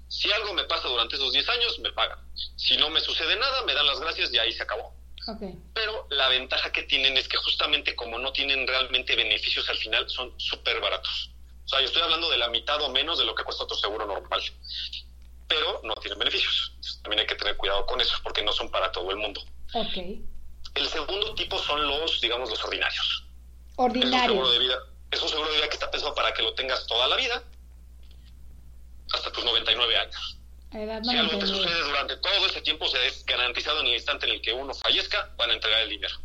Si algo me pasa durante esos 10 años, me pagan. Si no me sucede nada, me dan las gracias y ahí se acabó. Okay. Pero la ventaja que tienen es que justamente como no tienen realmente beneficios al final, son súper baratos. O sea, yo estoy hablando de la mitad o menos de lo que cuesta otro seguro normal. Pero no tienen beneficios. Entonces, también hay que tener cuidado con eso, porque no son para todo el mundo. Okay. El segundo tipo son los, digamos, los ordinarios. Ordinarios. Es un seguro de vida Es un seguro de vida que está pensado para que lo tengas toda la vida, hasta tus 99 años. Edad Si algo te 99. sucede durante todo ese tiempo, o sea, es garantizado en el instante en el que uno fallezca, van a entregar el dinero.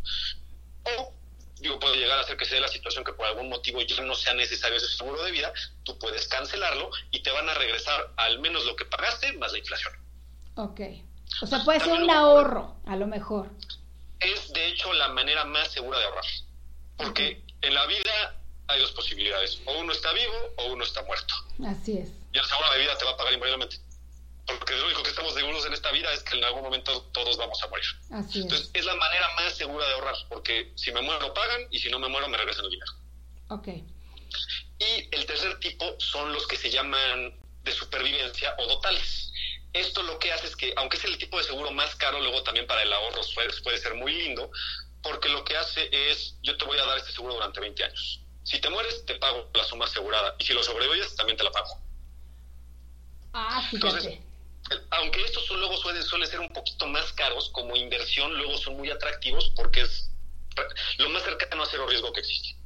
O, digo, puede llegar a ser que sea la situación que por algún motivo ya no sea necesario ese seguro de vida, tú puedes cancelarlo y te van a regresar al menos lo que pagaste más la inflación. Ok. O sea, puede ser un ahorro, a lo mejor. Es, de hecho, la manera más segura de ahorrar. Porque en la vida hay dos posibilidades. O uno está vivo o uno está muerto. Así es. Y el seguro de vida te va a pagar invariablemente. Porque lo único que estamos seguros en esta vida es que en algún momento todos vamos a morir. Así es. Entonces, es la manera más segura de ahorrar, porque si me muero pagan y si no me muero me regresan el dinero. Ok. Y el tercer tipo son los que se llaman de supervivencia o dotales. Esto lo que hace es que, aunque es el tipo de seguro más caro, luego también para el ahorro puede, puede ser muy lindo, porque lo que hace es, yo te voy a dar este seguro durante 20 años. Si te mueres, te pago la suma asegurada. Y si lo sobrevives, también te la pago. Ah, Entonces, fíjate. eh, aunque estos son, luego suelen, suelen ser un poquito más caros, como inversión, luego son muy atractivos porque es lo más cercano a cero riesgo que existe.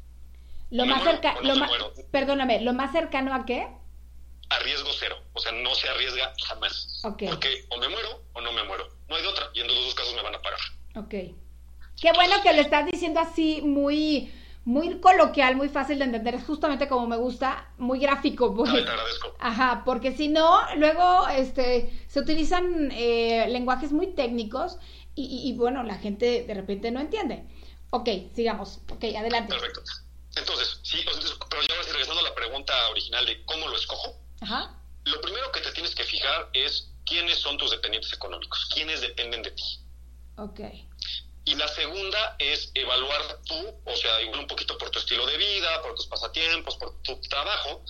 Lo ¿me más cercano, no perdóname, lo más cercano a qué? A riesgo cero. O sea, no se arriesga jamás. Ok. Porque o me muero o no me muero. No hay de otra. Y en los dos casos me van a pagar. Ok. Qué bueno que lo estás diciendo así, muy, muy coloquial, muy fácil de entender, es justamente como me gusta, muy gráfico. pues. Ay, te agradezco. Ajá, porque si no, luego este, se utilizan eh, lenguajes muy técnicos y, y- y, bueno, la gente de repente no entiende. Ok, sigamos. Ok, adelante. Perfecto. Entonces, sí, pero ya sí, regresando a la pregunta original de cómo lo escojo, Ajá. lo primero que te tienes que fijar es quiénes son tus dependientes económicos, quiénes dependen de ti. Ok. Y la segunda es evaluar tú, o sea, igual un poquito por tu estilo de vida, por tus pasatiempos, por tu trabajo,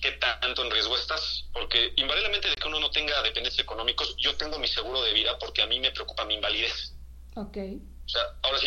qué tanto en riesgo estás. Porque invariablemente de que uno no tenga dependientes económicos, yo tengo mi seguro de vida porque a mí me preocupa mi invalidez. Ok. O sea, ahora sí,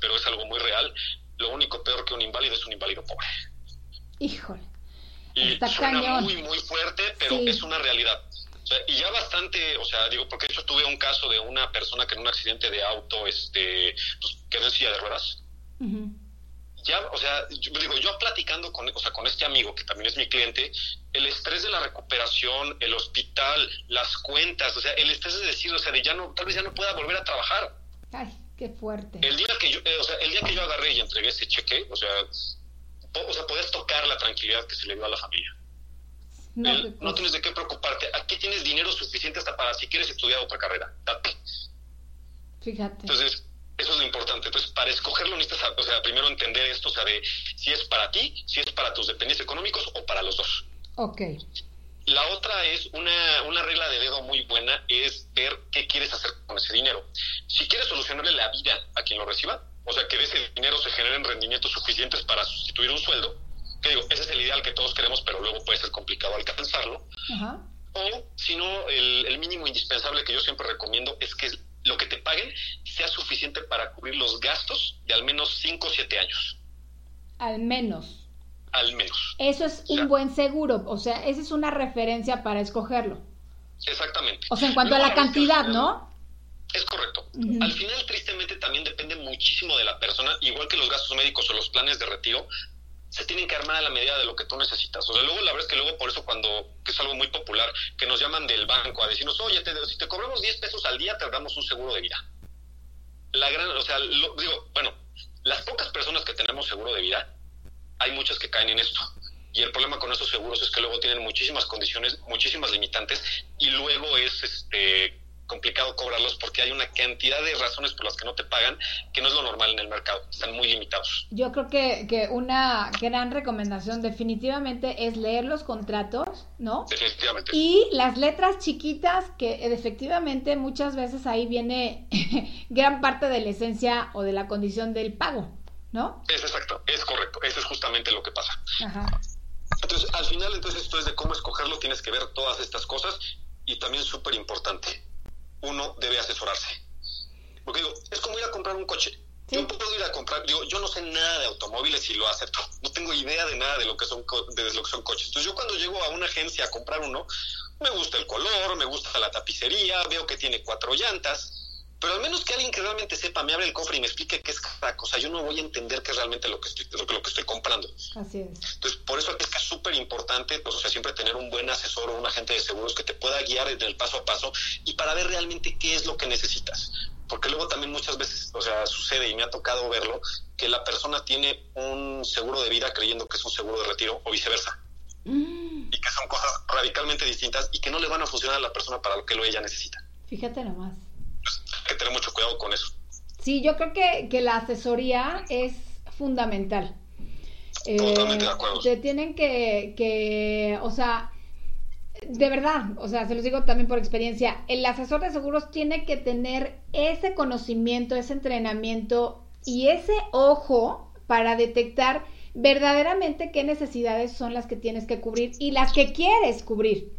pero es algo muy real. Lo único peor que un inválido es un inválido pobre. Híjole. Y Está suena cañón. muy, muy fuerte, pero Sí. es una realidad. O sea, y ya bastante, o sea, digo, porque de hecho tuve un caso de una persona que en un accidente de auto, este, pues, quedó en silla de ruedas. Ya, o sea, yo digo, yo platicando con, o sea, con este amigo, que también es mi cliente, el estrés de la recuperación, el hospital, las cuentas, o sea, el estrés de decir, o sea, de ya no, tal vez ya no pueda volver a trabajar. Ay, qué fuerte. El día que yo, eh, o sea, el día que yo agarré y entregué ese cheque, o sea, po- o sea, podías tocar la tranquilidad que se le dio a la familia. No, El- no tienes de qué preocuparte. Aquí tienes dinero suficiente hasta para si quieres estudiar otra carrera. Date. Fíjate. Entonces, eso es lo importante. Entonces, para escogerlo necesitas, o sea, primero entender esto, o sea, de si es para ti, si es para tus dependientes económicos o para los dos. Ok. La otra es una, una regla de dedo muy buena, es ver qué quieres hacer con ese dinero. Si quieres solucionarle la vida a quien lo reciba, o sea, que de ese dinero se generen rendimientos suficientes para sustituir un sueldo, que digo, ese es el ideal que todos queremos, pero luego puede ser complicado alcanzarlo. Ajá. O, si no, el, el mínimo indispensable que yo siempre recomiendo es que lo que te paguen sea suficiente para cubrir los gastos de al menos 5 o 7 años. Al menos. Al menos. Eso es un buen seguro. O sea, esa es una referencia para escogerlo. Exactamente. O sea, en cuanto a la cantidad, final- ¿no? Es correcto. Al final, tristemente, también depende muchísimo de la persona, igual que los gastos médicos o los planes de retiro, se tienen que armar a la medida de lo que tú necesitas. O sea, luego la verdad es que luego por eso cuando, que es algo muy popular, que nos llaman del banco a decirnos, oye, te- si te cobramos 10 pesos al día, te damos un seguro de vida. la gran, o sea, lo- digo, bueno, las pocas personas que tenemos seguro de vida, hay muchas que caen en esto. Y el problema con esos seguros es que luego tienen muchísimas condiciones, muchísimas limitantes, y luego es este complicado cobrarlos porque hay una cantidad de razones por las que no te pagan que no es lo normal en el mercado. Están muy limitados. Yo creo que, que una gran recomendación definitivamente es leer los contratos, ¿no? Definitivamente. Y las letras chiquitas que efectivamente muchas veces ahí viene gran parte de la esencia o de la condición del pago, ¿no? Es exacto, es correcto. Eso es justamente lo que pasa. Ajá. Entonces, al final, entonces, esto es de cómo escogerlo, tienes que ver todas estas cosas y también súper importante, uno debe asesorarse. Porque digo, es como ir a comprar un coche. Yo puedo ir a comprar, digo, yo no sé nada de automóviles y lo acepto. No tengo idea de nada de lo que son de lo que son coches. Entonces, yo cuando llego a una agencia a comprar uno, me gusta el color, me gusta la tapicería, veo que tiene cuatro llantas, pero al menos que alguien que realmente sepa me abre el cofre y me explique qué es cada cosa. Yo no voy a entender qué es realmente lo que estoy, lo que, lo que estoy comprando. Así es. Entonces, por eso es que es súper importante, pues, o sea, siempre tener un buen asesor o un agente de seguros que te pueda guiar en el paso a paso y para ver realmente qué es lo que necesitas. Porque luego también muchas veces, o sea, sucede y me ha tocado verlo, que la persona tiene un seguro de vida creyendo que es un seguro de retiro o viceversa. Y que son cosas radicalmente distintas y que no le van a funcionar a la persona para lo que lo ella necesita. Fíjate nomás. Hay que tener mucho cuidado con eso. Sí, yo creo que, que la asesoría es fundamental. Eh, Totalmente de acuerdo. Te tienen que, que, o sea, de verdad, o sea, se los digo también por experiencia, el asesor de seguros tiene que tener ese conocimiento, ese entrenamiento y ese ojo para detectar verdaderamente qué necesidades son las que tienes que cubrir y las que quieres cubrir.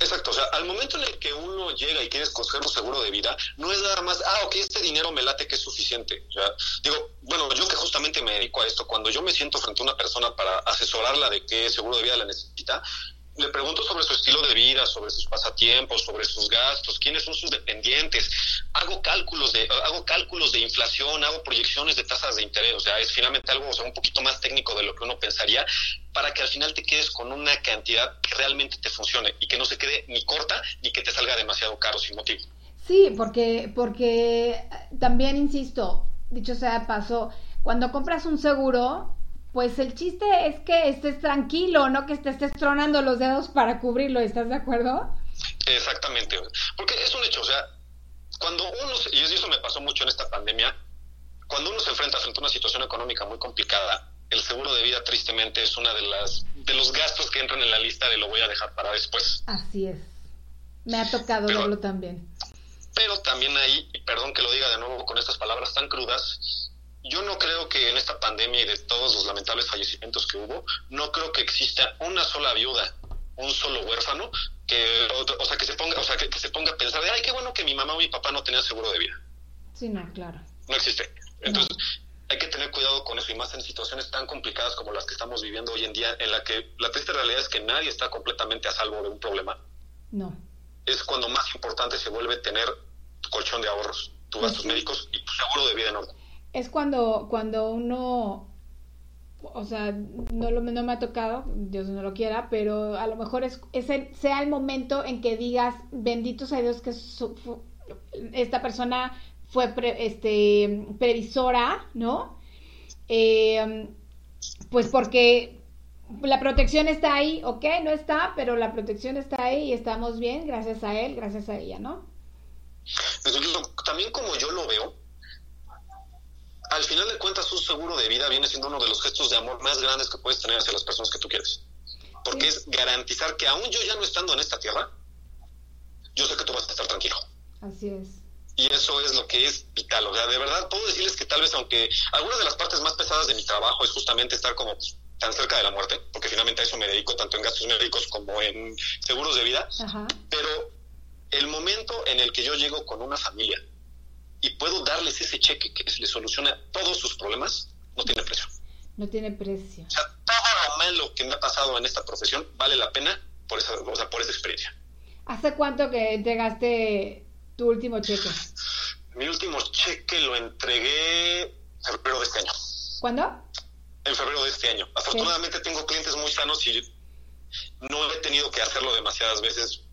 Exacto, o sea, al momento en el que uno llega y quiere escoger un seguro de vida, no es nada más, ah, ok, este dinero me late que es suficiente. O sea, digo, bueno, yo que justamente me dedico a esto, cuando yo me siento frente a una persona para asesorarla de qué seguro de vida la necesita, le pregunto sobre su estilo de vida, sobre sus pasatiempos, sobre sus gastos, quiénes son sus dependientes, hago cálculos de, hago cálculos de inflación, hago proyecciones de tasas de interés, o sea, es finalmente algo o sea, un poquito más técnico de lo que uno pensaría, para que al final te quedes con una cantidad que realmente te funcione y que no se quede ni corta ni que te salga demasiado caro sin motivo. Sí, porque, porque eh, también insisto, dicho sea de paso, cuando compras un seguro, pues el chiste es que estés tranquilo, no que te estés tronando los dedos para cubrirlo, ¿estás de acuerdo? Exactamente, porque es un hecho, o sea, cuando uno, se- y eso me pasó mucho en esta pandemia, cuando uno se enfrenta frente a una situación económica muy complicada, el seguro de vida tristemente es una de las de los gastos que entran en la lista de lo voy a dejar para después. Así es. Me ha tocado verlo también. Pero también ahí, y perdón que lo diga de nuevo con estas palabras tan crudas, yo no creo que en esta pandemia y de todos los lamentables fallecimientos que hubo, no creo que exista una sola viuda, un solo huérfano, que, o, o sea, que se ponga, o sea, que, que se ponga a pensar de, ay, qué bueno que mi mamá o mi papá no tenían seguro de vida. Sí, no, claro. No existe. Entonces, hay que tener cuidado con eso y más en situaciones tan complicadas como las que estamos viviendo hoy en día, en la que la triste realidad es que nadie está completamente a salvo de un problema. No. Es cuando más importante se vuelve tener tu colchón de ahorros, Pues gastos sí. médicos y tu seguro de vida en orden. Es cuando, cuando uno, o sea, no, lo, no me ha tocado, Dios no lo quiera, pero a lo mejor es, es el- sea el momento en que digas, benditos a Dios que su- esta persona fue pre- este, previsora, ¿no? Eh, pues porque la protección está ahí, ok, no está, pero la protección está ahí y estamos bien gracias a él, gracias a ella, ¿no? Lo- también como yo lo veo, al final de cuentas un seguro de vida viene siendo uno de los gestos de amor más grandes que puedes tener hacia las personas que tú quieres. Porque es garantizar que aún yo ya no estando en esta tierra, yo sé que tú vas a estar tranquilo. Así es. Y eso es lo que es vital. O sea, de verdad puedo decirles que tal vez aunque algunas de las partes más pesadas de mi trabajo es justamente estar como tan cerca de la muerte, porque finalmente a eso me dedico tanto en gastos médicos como en seguros de vida, Ajá. pero el momento en el que yo llego con una familia y puedo darles ese cheque que les soluciona todos sus problemas, no tiene precio. No tiene precio. Todo lo malo que me ha pasado en esta profesión vale la pena por esa, o sea, por esa experiencia. ¿Hace cuánto que entregaste tu último cheque? Mi último cheque lo entregué en febrero de este año. ¿Cuándo? En febrero de este año. Afortunadamente tengo clientes muy sanos y no he tenido que hacerlo demasiadas veces.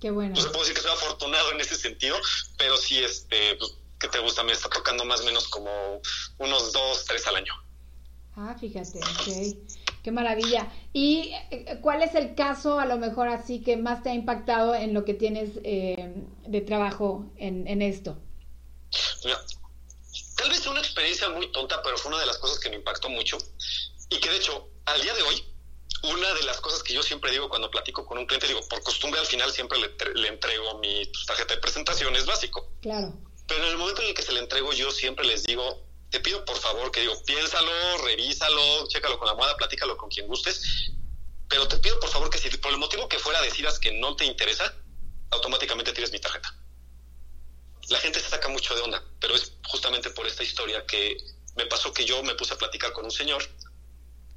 Qué bueno. No se puedo decir que soy afortunado en ese sentido, pero sí, este, pues, que te gusta, me está tocando más o menos como unos dos, tres al año. Ah, fíjate, ok. Qué maravilla. ¿Y eh, cuál es el caso, a lo mejor así, que más te ha impactado en lo que tienes eh, de trabajo en, en esto? Mira, tal vez una experiencia muy tonta, pero fue una de las cosas que me impactó mucho. Y que de hecho, al día de hoy, una de las cosas que yo siempre digo cuando platico con un cliente, digo, por costumbre al final siempre le, le entrego mi tarjeta de presentación, es básico. Claro. Pero en el momento en el que se le entrego, yo siempre les digo, te pido por favor que digo, piénsalo, revísalo, chécalo con la moda, platícalo con quien gustes, pero te pido por favor que si por el motivo que fuera decidas que no te interesa, automáticamente tires mi tarjeta. La gente se saca mucho de onda, pero es justamente por esta historia que me pasó que yo me puse a platicar con un señor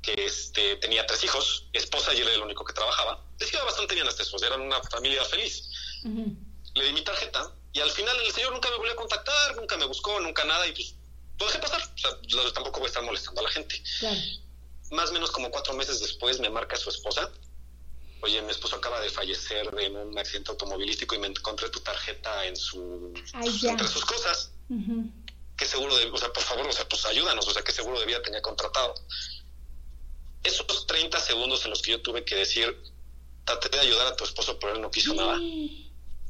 que este, tenía tres hijos, esposa y él era el único que trabajaba. Les iba bastante bien a estos eran una familia feliz. Le di mi tarjeta y al final el señor nunca me volvió a contactar, nunca me buscó, nunca nada y pues lo dejé pasar. O sea, tampoco voy a estar molestando a la gente. Claro. Más o menos como cuatro meses después me marca su esposa. Oye, mi esposo acaba de fallecer en un accidente automovilístico y me encontré tu tarjeta en su Ay, ya. entre sus cosas. ¿Qué seguro de, o sea, por favor, o sea, pues ayúdanos, o sea, qué seguro de vida tenía contratado? Esos 30 segundos en los que yo tuve que decir, traté de ayudar a tu esposo, pero él no quiso nada,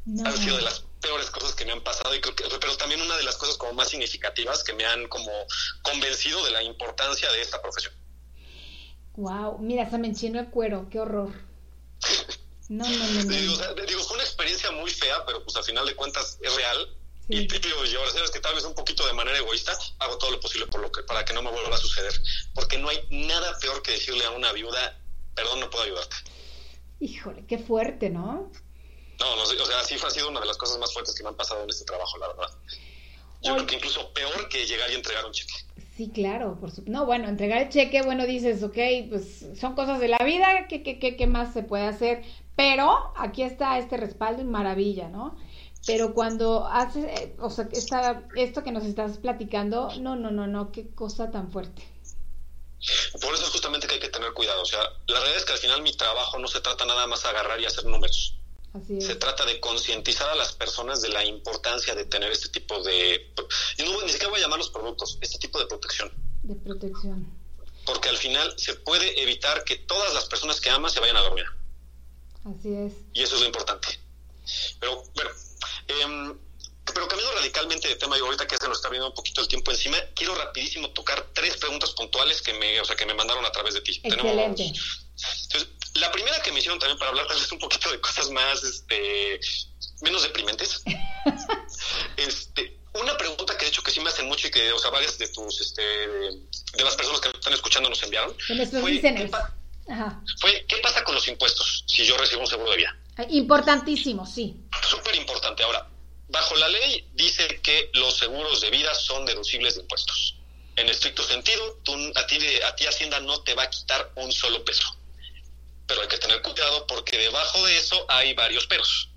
No. han sido de las peores cosas que me han pasado y creo que, pero también una de las cosas como más significativas que me han como convencido de la importancia de esta profesión. Wow, mira, se me enchinó el cuero, qué horror. No, no, no, no. Digo, o sea, digo, fue una experiencia muy fea, pero pues al final de cuentas es real. Y te digo, y ahora sabes que tal vez un poquito de manera egoísta hago todo lo posible por lo que, para que no me vuelva a suceder. Porque no hay nada peor que decirle a una viuda, perdón, no puedo ayudarte. Híjole, qué fuerte, ¿no? No, no sé, o sea, sí ha sido una de las cosas más fuertes que me han pasado en este trabajo, la verdad. Yo creo que incluso peor que llegar y entregar un cheque. Sí, claro, por su... No, bueno, entregar el cheque, bueno, dices, ok, pues son cosas de la vida, ¿qué, qué, qué, qué más se puede hacer? Pero aquí está este respaldo y maravilla, ¿no? Pero cuando haces, eh, o sea, esta, esto que nos estás platicando, no, no, no, no, qué cosa tan fuerte. Por eso es justamente que hay que tener cuidado. O sea, la realidad es que al final mi trabajo no se trata nada más de agarrar y hacer números. Así es. Se trata de concientizar a las personas de la importancia de tener este tipo de... Y no, ni siquiera voy a llamar los productos, este tipo de protección. De protección. Porque al final se puede evitar que todas las personas que amas se vayan a dormir. Así es. Y eso es lo importante. Pero bueno, eh, pero cambiando radicalmente de tema y ahorita que se nos está viendo un poquito el tiempo encima, quiero rapidísimo tocar tres preguntas puntuales que me, o sea, que me mandaron a través de ti. Excelente. Entonces, la primera que me hicieron también para hablar tal vez un poquito de cosas más, este, menos deprimentes. este, una pregunta que de hecho que sí me hacen mucho y que, o sea, varias de tus, este, de, las personas que me están escuchando nos enviaron. Fue. ¿qué, Ajá. fue, ¿qué pasa con los impuestos si yo recibo un seguro de vida? Importantísimo, sí. Súper importante. Ahora, bajo la ley dice que los seguros de vida son deducibles de impuestos. En estricto sentido, tú, a, ti, a ti Hacienda no te va a quitar un solo peso. Pero hay que tener cuidado porque debajo de eso hay varios peros.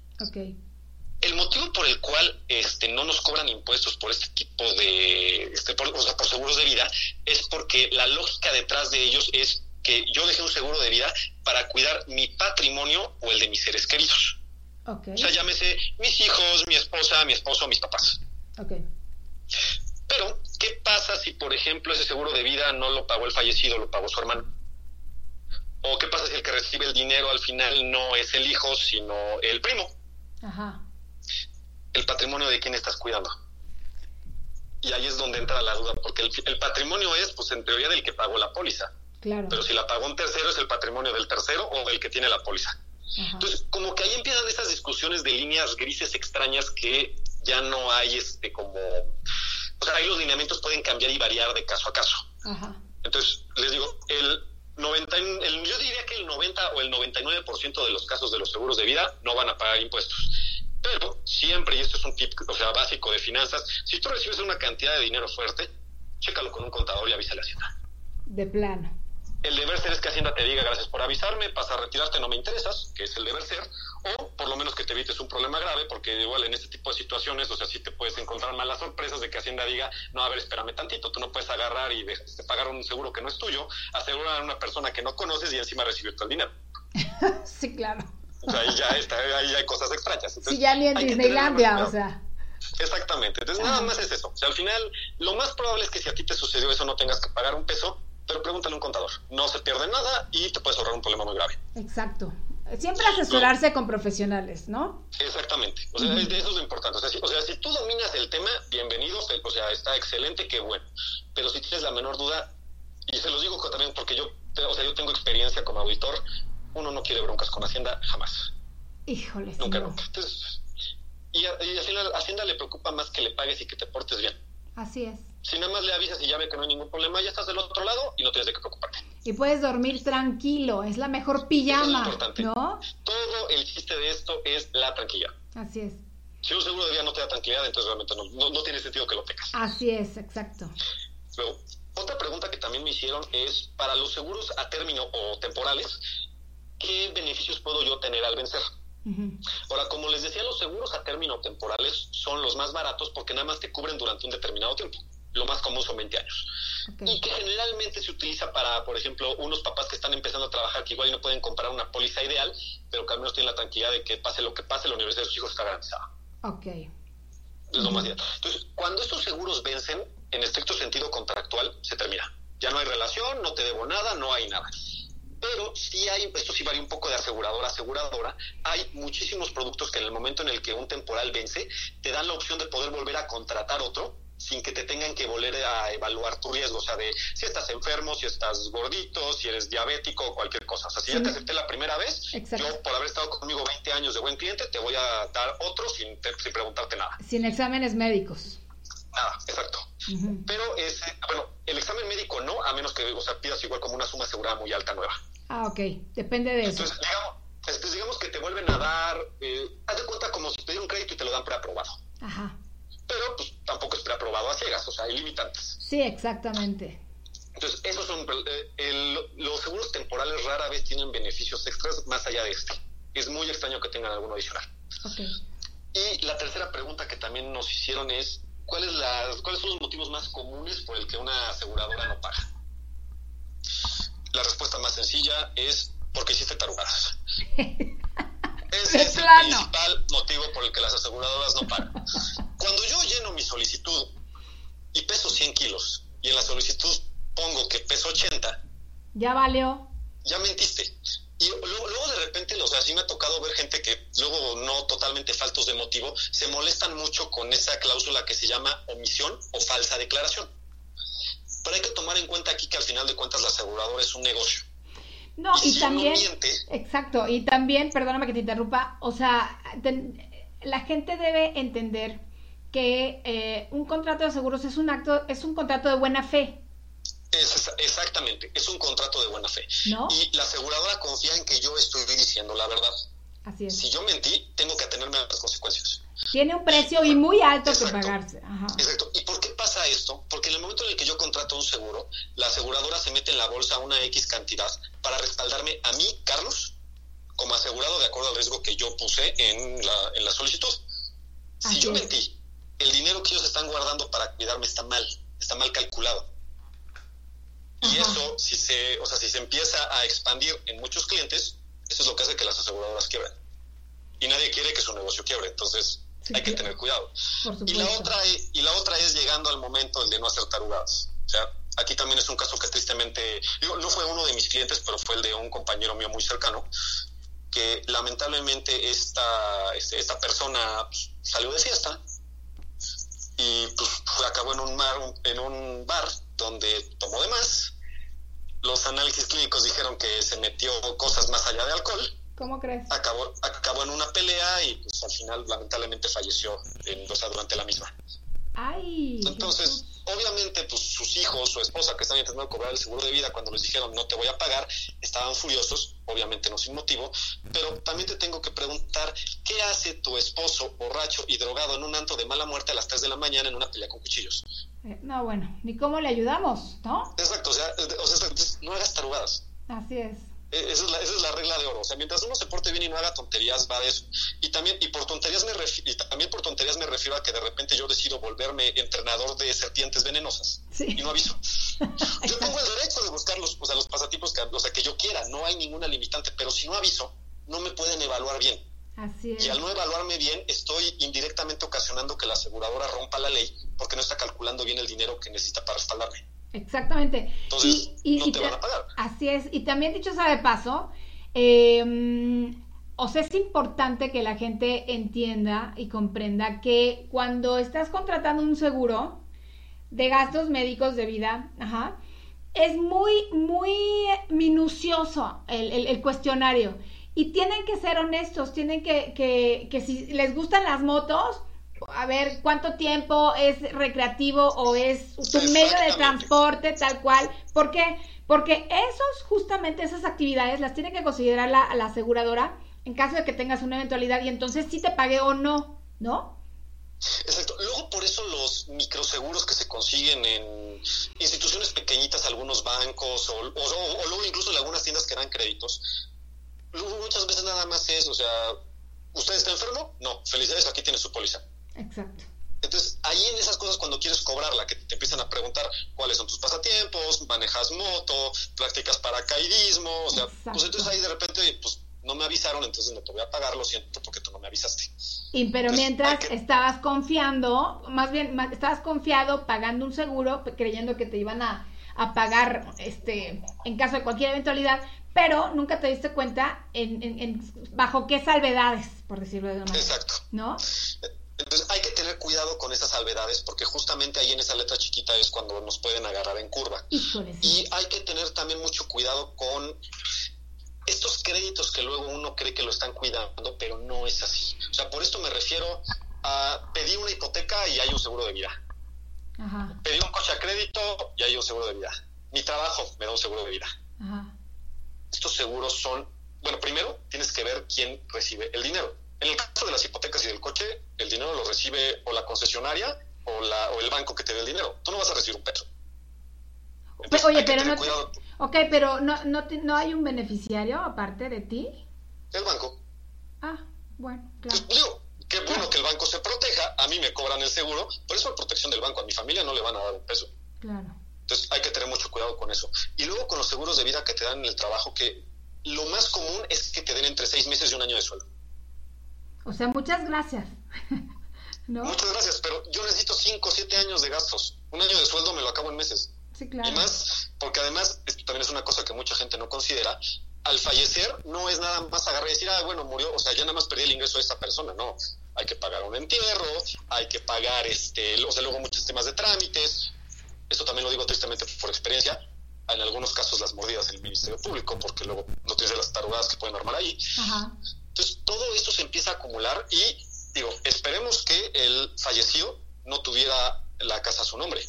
El motivo por el cual este, no nos cobran impuestos por este tipo de, este, por, o sea, por seguros de vida, es porque la lógica detrás de ellos es que yo dejé un seguro de vida para cuidar mi patrimonio o el de mis seres queridos. Ok. O sea, llámese mis hijos, mi esposa, mi esposo, mis papás. Ok. Pero, ¿qué pasa si, por ejemplo, ese seguro de vida no lo pagó el fallecido, lo pagó su hermano? ¿O qué pasa si el que recibe el dinero al final no es el hijo, sino el primo? Ajá. ¿El patrimonio de quién estás cuidando? Y ahí es donde entra la duda, porque el, el patrimonio es, pues, en teoría, del que pagó la póliza. Claro. Pero si la pagó un tercero, es el patrimonio del tercero o del que tiene la póliza. Ajá. Entonces, como que ahí empiezan esas discusiones de líneas grises extrañas que ya no hay, este, como... O sea, ahí los lineamientos pueden cambiar y variar de caso a caso. Ajá. Entonces, les digo, el 90, y- el, yo diría que el 90 o el 99% de los casos de los seguros de vida no van a pagar impuestos. Pero siempre, y esto es un tip, o sea, básico de finanzas, si tú recibes una cantidad de dinero fuerte, chécalo con un contador y avísale a Hacienda. De plano. El deber ser es que Hacienda te diga gracias por avisarme, pasa a retirarte, no me interesas, que es el deber ser, o por lo menos que te evites un problema grave, porque igual en este tipo de situaciones, o sea, sí te puedes encontrar malas sorpresas de que Hacienda diga, no, a ver, espérame tantito, tú no puedes agarrar y pagar un seguro que no es tuyo, asegurar a una persona que no conoces y encima recibirte el dinero. Sí, claro. O sea, ahí ya, está, ahí ya hay cosas extrañas. Entonces, Sí, ya ni en Disneylandia, o sea. Exactamente. Entonces, nada más es eso. O sea, al final, lo más probable es que si a ti te sucedió eso, no tengas que pagar un peso, pero pregúntale a un contador. No se pierde nada y te puedes ahorrar un problema muy grave. Exacto. Siempre asesorarse con profesionales, ¿no? Exactamente. O sea, eso es lo importante. O sea, si, o sea, si tú dominas el tema, bienvenido. O sea, está excelente, qué bueno. Pero si tienes la menor duda, y se los digo también porque yo, o sea, yo tengo experiencia como auditor, uno no quiere broncas con Hacienda jamás. Híjole. Nunca, nunca. Entonces, y, a Hacienda le preocupa más que le pagues y que te portes bien. Así es. Si nada más le avisas y ya ve que no hay ningún problema, ya estás del otro lado y no tienes de qué preocuparte. Y puedes dormir tranquilo, es la mejor pijama, importante. ¿no? Todo el chiste de esto es la tranquilidad. Así es. Si un seguro de vida no te da tranquilidad, entonces realmente no, no, no tiene sentido que lo tengas. Así es, exacto. Luego, otra pregunta que también me hicieron es, para los seguros a término o temporales, ¿qué beneficios puedo yo tener al vencer? Ahora, como les decía, los seguros a término temporales son los más baratos porque nada más te cubren durante un determinado tiempo. Lo más común son 20 años. Y que generalmente se utiliza para, por ejemplo, unos papás que están empezando a trabajar que igual no pueden comprar una póliza ideal, pero que al menos tienen la tranquilidad de que pase lo que pase, la universidad de sus hijos está garantizada. Ok. Es lo más ideal. Entonces, cuando estos seguros vencen, en estricto sentido contractual, se termina. Ya no hay relación, no te debo nada, no hay nada pero sí hay, esto sí varía un poco de aseguradora a aseguradora, hay muchísimos productos que en el momento en el que un temporal vence, te dan la opción de poder volver a contratar otro sin que te tengan que volver a evaluar tu riesgo, o sea, de si estás enfermo, si estás gordito, si eres diabético, cualquier cosa. O sea, si ya te acepté la primera vez, Exacto. yo por haber estado conmigo 20 años de buen cliente, te voy a dar otro sin, te- sin preguntarte nada. Sin exámenes médicos. Nada, exacto. Pero ese, bueno, el examen médico no, a menos que, o sea, pidas igual como una suma asegurada muy alta nueva. Ah, ok. Depende de eso. Entonces, digamos, este, digamos que te vuelven a dar, eh, haz de cuenta como si te dieran un crédito y te lo dan preaprobado. Ajá. Pero pues tampoco es preaprobado a ciegas, o sea, hay limitantes. Sí, exactamente. Entonces, esos son, eh, el- los seguros temporales rara vez tienen beneficios extras más allá de este. Es muy extraño que tengan alguno adicional. Ok. Y la tercera pregunta que también nos hicieron es, ¿cuáles, las, ¿cuáles son los motivos más comunes por el que una aseguradora no paga? La respuesta más sencilla es porque hiciste tarugadas. Ese es el principal motivo por el que las aseguradoras no pagan. Cuando yo lleno mi solicitud y peso 100 kilos y en la solicitud pongo que peso 80, Ya valió. ya mentiste. Y luego, luego de repente, o sea, sí me ha tocado ver gente que luego no totalmente faltos de motivo, se molestan mucho con esa cláusula que se llama omisión o falsa declaración. Pero hay que tomar en cuenta aquí que al final de cuentas la aseguradora es un negocio. No, Y si también. miente- Exacto. Y también, perdóname que te interrumpa, o sea, ten- la gente debe entender que eh, un contrato de seguros es un acto, es un contrato de buena fe. Es- exactamente, es un contrato de buena fe. ¿No? Y la aseguradora confía en que yo estoy diciendo la verdad. Así es. Si yo mentí, tengo que atenerme a las consecuencias. Tiene un precio y muy alto que pagarse. Ajá. Exacto. ¿Y por qué pasa esto? Porque en el momento en el que yo contrato un seguro, la aseguradora se mete en la bolsa una X cantidad para respaldarme a mí, Carlos, como asegurado de acuerdo al riesgo que yo puse en la, en la solicitud. Si yo es. mentí, el dinero que ellos están guardando para cuidarme está mal, está mal calculado. Y eso, si se, o sea, si se empieza a expandir en muchos clientes, eso es lo que hace que las aseguradoras quiebren. Y nadie quiere que su negocio quiebre, entonces hay que tener cuidado. Y la otra es, y la otra es llegando al momento el de no hacer tarugadas. O sea, aquí también es un caso que tristemente, digo, no fue uno de mis clientes, pero fue el de un compañero mío muy cercano, que lamentablemente esta, esta persona pues, salió de fiesta y pues acabó en un, mar, en un bar donde tomó de más. Los análisis clínicos dijeron que se metió cosas más allá de alcohol ¿Cómo crees? acabó, acabó en una pelea y pues al final lamentablemente falleció en, o sea, durante la misma. Ay. Entonces, obviamente, pues sus hijos, su esposa que están intentando cobrar el seguro de vida cuando les dijeron no te voy a pagar, estaban furiosos, obviamente no sin motivo, pero también te tengo que preguntar, ¿qué hace tu esposo borracho y drogado en un anto de mala muerte a las 3 de la mañana en una pelea con cuchillos? Eh, No, bueno, ni cómo le ayudamos, ¿no? Exacto, o sea, o sea no hagas tarugadas. Así es. Eh, Esa es, la, esa es la regla de oro. O sea, mientras uno se porte bien y no haga tonterías, va de eso. Y también, y por tonterías me refi- y también por tonterías me refiero a que de repente yo decido volverme entrenador de serpientes venenosas. Y no aviso. Yo tengo el derecho de buscar los, o sea, los pasatipos que, o sea, que yo quiera. No hay ninguna limitante. Pero si no aviso, no me pueden evaluar bien. Así es. Y al no evaluarme bien, estoy indirectamente ocasionando que la aseguradora rompa la ley porque no está calculando bien el dinero que necesita para respaldarme. Exactamente. Entonces, Y- y- no y te te- van a pagar. Así es. Y también dicho sea de paso, eh, o sea, es importante que la gente entienda y comprenda que cuando estás contratando un seguro de gastos médicos de vida, ajá, es muy, muy minucioso el, el- el cuestionario. Y tienen que ser honestos, tienen que, que, que si les gustan las motos, a ver cuánto tiempo es recreativo o es tu medio de transporte, tal cual. ¿Por qué? Porque esos, justamente esas actividades las tiene que considerar la, la aseguradora en caso de que tengas una eventualidad y entonces si te pague o no, ¿no? Exacto. Luego por eso los microseguros que se consiguen en instituciones pequeñitas, algunos bancos o, o- o- o luego incluso en algunas tiendas que dan créditos, muchas veces nada más es, o sea, ¿usted está enfermo? No, felicidades, aquí tiene su póliza. Exacto. Entonces, ahí en esas cosas, cuando quieres cobrarla, que te empiezan a preguntar cuáles son tus pasatiempos, manejas moto, practicas paracaidismo, o sea, pues entonces ahí de repente, pues no me avisaron, entonces no te voy a pagar, lo siento, porque tú no me avisaste. Y, pero Entonces, mientras que- estabas confiando, más bien estabas confiado pagando un seguro, creyendo que te iban a, a pagar este en caso de cualquier eventualidad, pero nunca te diste cuenta en, en- en- bajo qué salvedades, por decirlo de una manera. Exacto. ¿No? Entonces hay que tener cuidado con esas salvedades porque justamente ahí en esa letra chiquita es cuando nos pueden agarrar en curva. Híjole, Y hay que tener también mucho cuidado con estos créditos que luego uno cree que lo están cuidando, pero no es así. O sea, por esto me refiero a pedir una hipoteca y hay un seguro de vida. Ajá, Pedí un coche a crédito y hay un seguro de vida. Mi trabajo me da un seguro de vida. ajá. Estos seguros son, bueno, primero tienes que ver quién recibe el dinero. En el caso de las hipotecas y del coche, el dinero lo recibe o la concesionaria o, la, o el banco que te dé el dinero. Tú no vas a recibir un peso. Pe- oye, pero no, te- cuidado. ok, pero no, no, te- no hay un beneficiario aparte de ti. El banco. Ah, bueno, claro. Digo, qué bueno que el banco se proteja. A mí me cobran el seguro, pero es por protección del banco. A mi familia no le van a dar un peso. Claro. Entonces hay que tener mucho cuidado con eso. Y luego con los seguros de vida que te dan en el trabajo, que lo más común es que te den entre seis meses y un año de sueldo. O sea, muchas gracias. ¿No? Muchas gracias, pero yo necesito cinco o siete años de gastos. Un año de sueldo me lo acabo en meses. Sí, claro. Y más, porque además, esto también es una cosa que mucha gente no considera, al fallecer no es nada más agarrar y decir, ah, bueno, murió, o sea, ya nada más perdí el ingreso de esta persona, no. Hay que pagar un entierro, hay que pagar, este, o sea, luego muchos temas de trámites. Esto también lo digo tristemente por experiencia. En algunos casos las mordidas en el Ministerio Público, porque luego no tienes las tarugadas que pueden armar ahí. Ajá. Entonces, todo esto se empieza a acumular y, digo, esperemos que el fallecido no tuviera la casa a su nombre,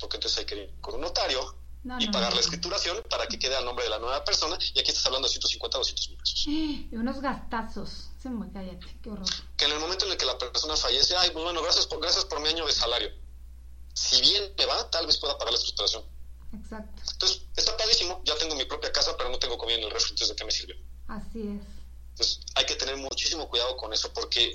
porque entonces hay que ir con un notario No, y no, pagar no. la escrituración para que quede a nombre de la nueva persona, y aquí estás hablando de 150 o 200 mil pesos. Y unos gastazos. Se me cállate, qué horror. Que en el momento en el que la persona fallece, ay, pues bueno, gracias por, gracias por mi año de salario. Si bien me va, tal vez pueda pagar la escrituración. Exacto. Entonces, está padrísimo, ya tengo mi propia casa, pero no tengo comida en el refri, entonces ¿de qué me sirvió? Así es. Entonces, hay que tener muchísimo cuidado con eso porque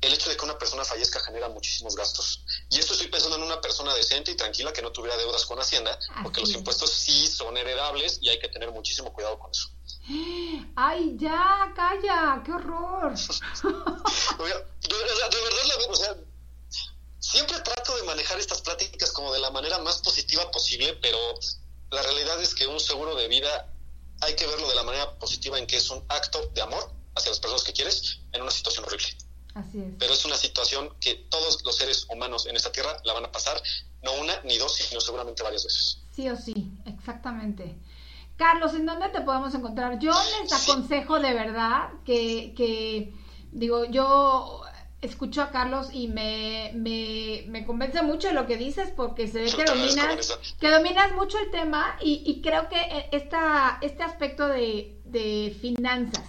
el hecho de que una persona fallezca genera muchísimos gastos. Y esto estoy pensando en una persona decente y tranquila que no tuviera deudas con Hacienda, porque los es. impuestos sí son heredables y hay que tener muchísimo cuidado con eso. Ay, ya, calla, qué horror. Oiga, de, verdad- de verdad, la- o sea, siempre trato de manejar estas pláticas como de la manera más positiva posible, pero la realidad es que un seguro de vida hay que verlo de la manera positiva en que es un acto de amor hacia las personas que quieres en una situación horrible. Así es. pero es una situación que todos los seres humanos en esta tierra la van a pasar, no una ni dos, sino seguramente varias veces. Sí o sí, exactamente. Carlos, ¿en dónde te podemos encontrar? Yo les aconsejo de verdad que, que digo, yo escucho a Carlos y me, me, me convence mucho lo que dices porque se ve que dominas, que dominas mucho el tema y, y creo que eh, esta, este aspecto de, de finanzas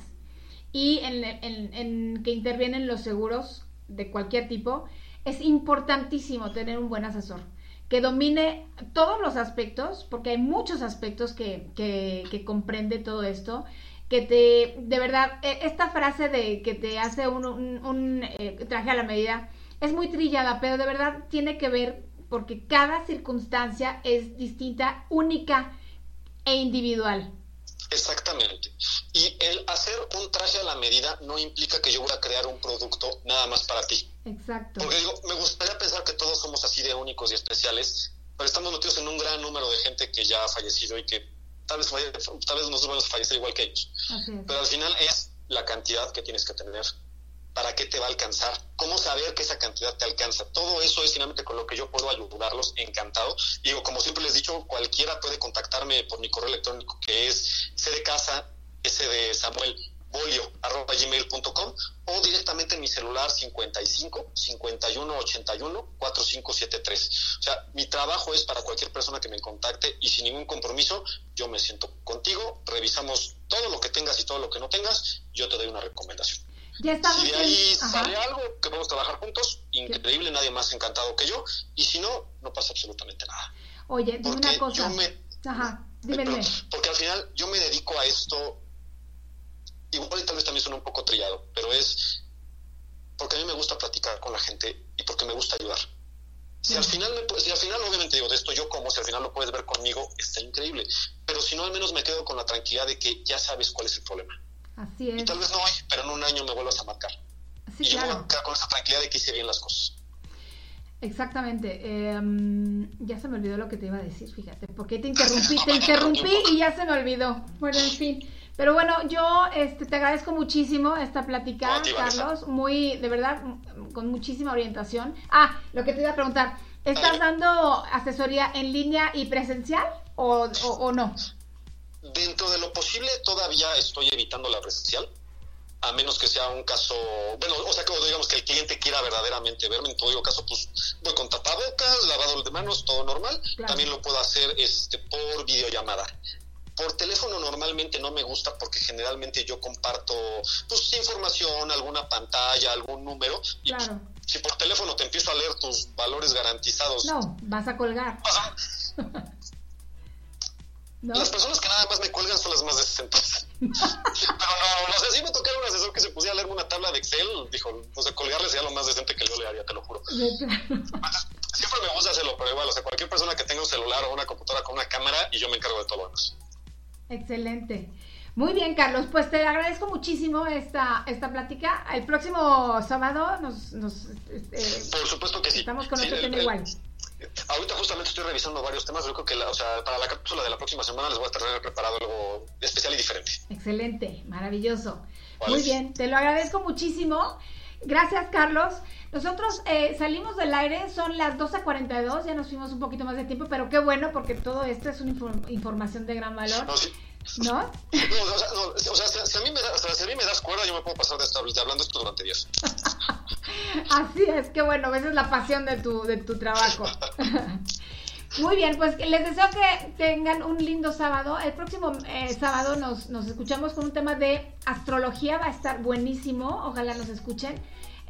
y en, en- en que intervienen los seguros de cualquier tipo, es importantísimo tener un buen asesor que domine todos los aspectos, porque hay muchos aspectos que, que, que comprende todo esto, que te, de verdad, e- esta frase de que te hace un, un- un, eh, traje a la medida es muy trillada, pero de verdad tiene que ver porque cada circunstancia es distinta, única e individual. Exactamente. Y el hacer un traje a la medida no implica que yo voy a crear un producto nada más para ti. Exacto. Porque digo, me gustaría pensar que todos somos así de únicos y especiales, pero estamos metidos en un gran número de gente que ya ha fallecido y que tal vez, tal vez nosotros vamos a fallecer igual que ellos. Pero al final es la cantidad que tienes que tener para qué te va a alcanzar, cómo saber que esa cantidad te alcanza. Todo eso es finalmente con lo que yo puedo ayudarlos, encantado. Digo, como siempre les he dicho, cualquiera puede contactarme por mi correo electrónico que es c de casa, s de Samuel, bolio, arroba gmail.com o directamente en mi celular 55 51 81 4573. O sea, mi trabajo es para cualquier persona que me contacte y sin ningún compromiso, yo me siento contigo, revisamos todo lo que tengas y todo lo que no tengas, yo te doy una recomendación. Ya si de ahí sale algo que podemos trabajar juntos, increíble, nadie más encantado que yo. Y si no, no pasa absolutamente nada. Oye, dime una cosa. Ajá, dime, Porque al final yo me dedico a esto, igual y tal vez también suena un poco trillado, pero es porque a mí me gusta platicar con la gente y porque me gusta ayudar. Si al final, si al final obviamente digo, de esto yo como, si al final lo puedes ver conmigo, está increíble. Pero si no, al menos me quedo con la tranquilidad de que ya sabes cuál es el problema. Así es. Y tal vez no hoy, pero en un año me vuelvas a marcar. y yo me voy a quedar con esa tranquilidad de que hice bien las cosas. Exactamente. Em, ya se me olvidó lo que te iba a decir, fíjate. Porque te interrumpí, te interrumpí y ya se me olvidó. Bueno, en fin. Pero bueno, yo este, te agradezco muchísimo esta plática, Carlos. Muy, de verdad, con muchísima orientación. Ah, lo que te iba a preguntar. ¿Estás dando asesoría en línea y presencial o, o no? Dentro de lo posible todavía estoy evitando la presencial, a menos que sea un caso, bueno, o sea, que digamos que el cliente quiera verdaderamente verme, en todo caso, pues voy con tapabocas, lavado de manos, todo normal. También lo puedo hacer este por videollamada. Por teléfono normalmente no me gusta porque generalmente yo comparto pues información, alguna pantalla, algún número. Y si por teléfono te empiezo a leer tus valores garantizados. No, vas a colgar. Las personas que nada más me cuelgan son las más decentes. Pero no, no sé, si me tocara un asesor que se pusiera a leerme una tabla de Excel, dijo, o sea, colgarle sería lo más decente que yo le haría, te lo juro. siempre me gusta hacerlo, pero igual, o sea, cualquier persona que tenga un celular o una computadora con una cámara y yo me encargo de todo lo demás. Excelente. Muy bien, Carlos, pues te agradezco muchísimo esta, esta plática. El próximo sábado nos... nos este, Por supuesto que sí. Estamos con otro tema igual. Ahorita justamente estoy revisando varios temas. Yo creo que o sea, para la cápsula de la próxima semana les voy a traer preparado algo especial y diferente. Excelente, maravilloso. Muy bien, te lo agradezco muchísimo. Gracias, Carlos. Nosotros eh, salimos del aire, son las 12.42, ya nos fuimos un poquito más de tiempo, pero qué bueno porque todo esto es una información de gran valor. ¿No? no, o sea, no, o sea si, a mí me da, sea, si a mí me das cuerda, yo me puedo pasar de estar hablando esto durante días. Así es, que bueno, esa es la pasión de tu, de tu trabajo. Muy bien, pues les deseo que tengan un lindo sábado. El próximo eh, sábado nos, nos, escuchamos con un tema de astrología, va a estar buenísimo, ojalá nos escuchen,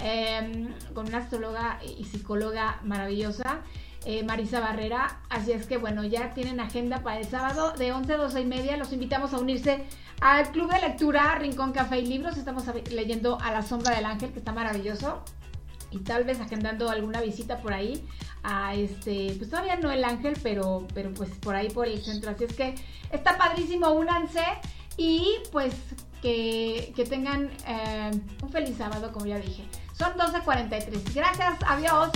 em, con una astróloga y psicóloga maravillosa. Eh, Marisa Barrera. Así es que bueno, ya tienen agenda para el sábado de 11 a 12 y media. Los invitamos a unirse al Club de Lectura Rincón Café y Libros. Estamos leyendo A la Sombra del Ángel, que está maravilloso. Y tal vez agendando alguna visita por ahí a este, pues todavía no el Ángel, pero, pero pues por ahí por el centro. Así es que está padrísimo, únanse y pues que, tengan eh, un feliz sábado, como ya dije. Son 12.43. Gracias, adiós.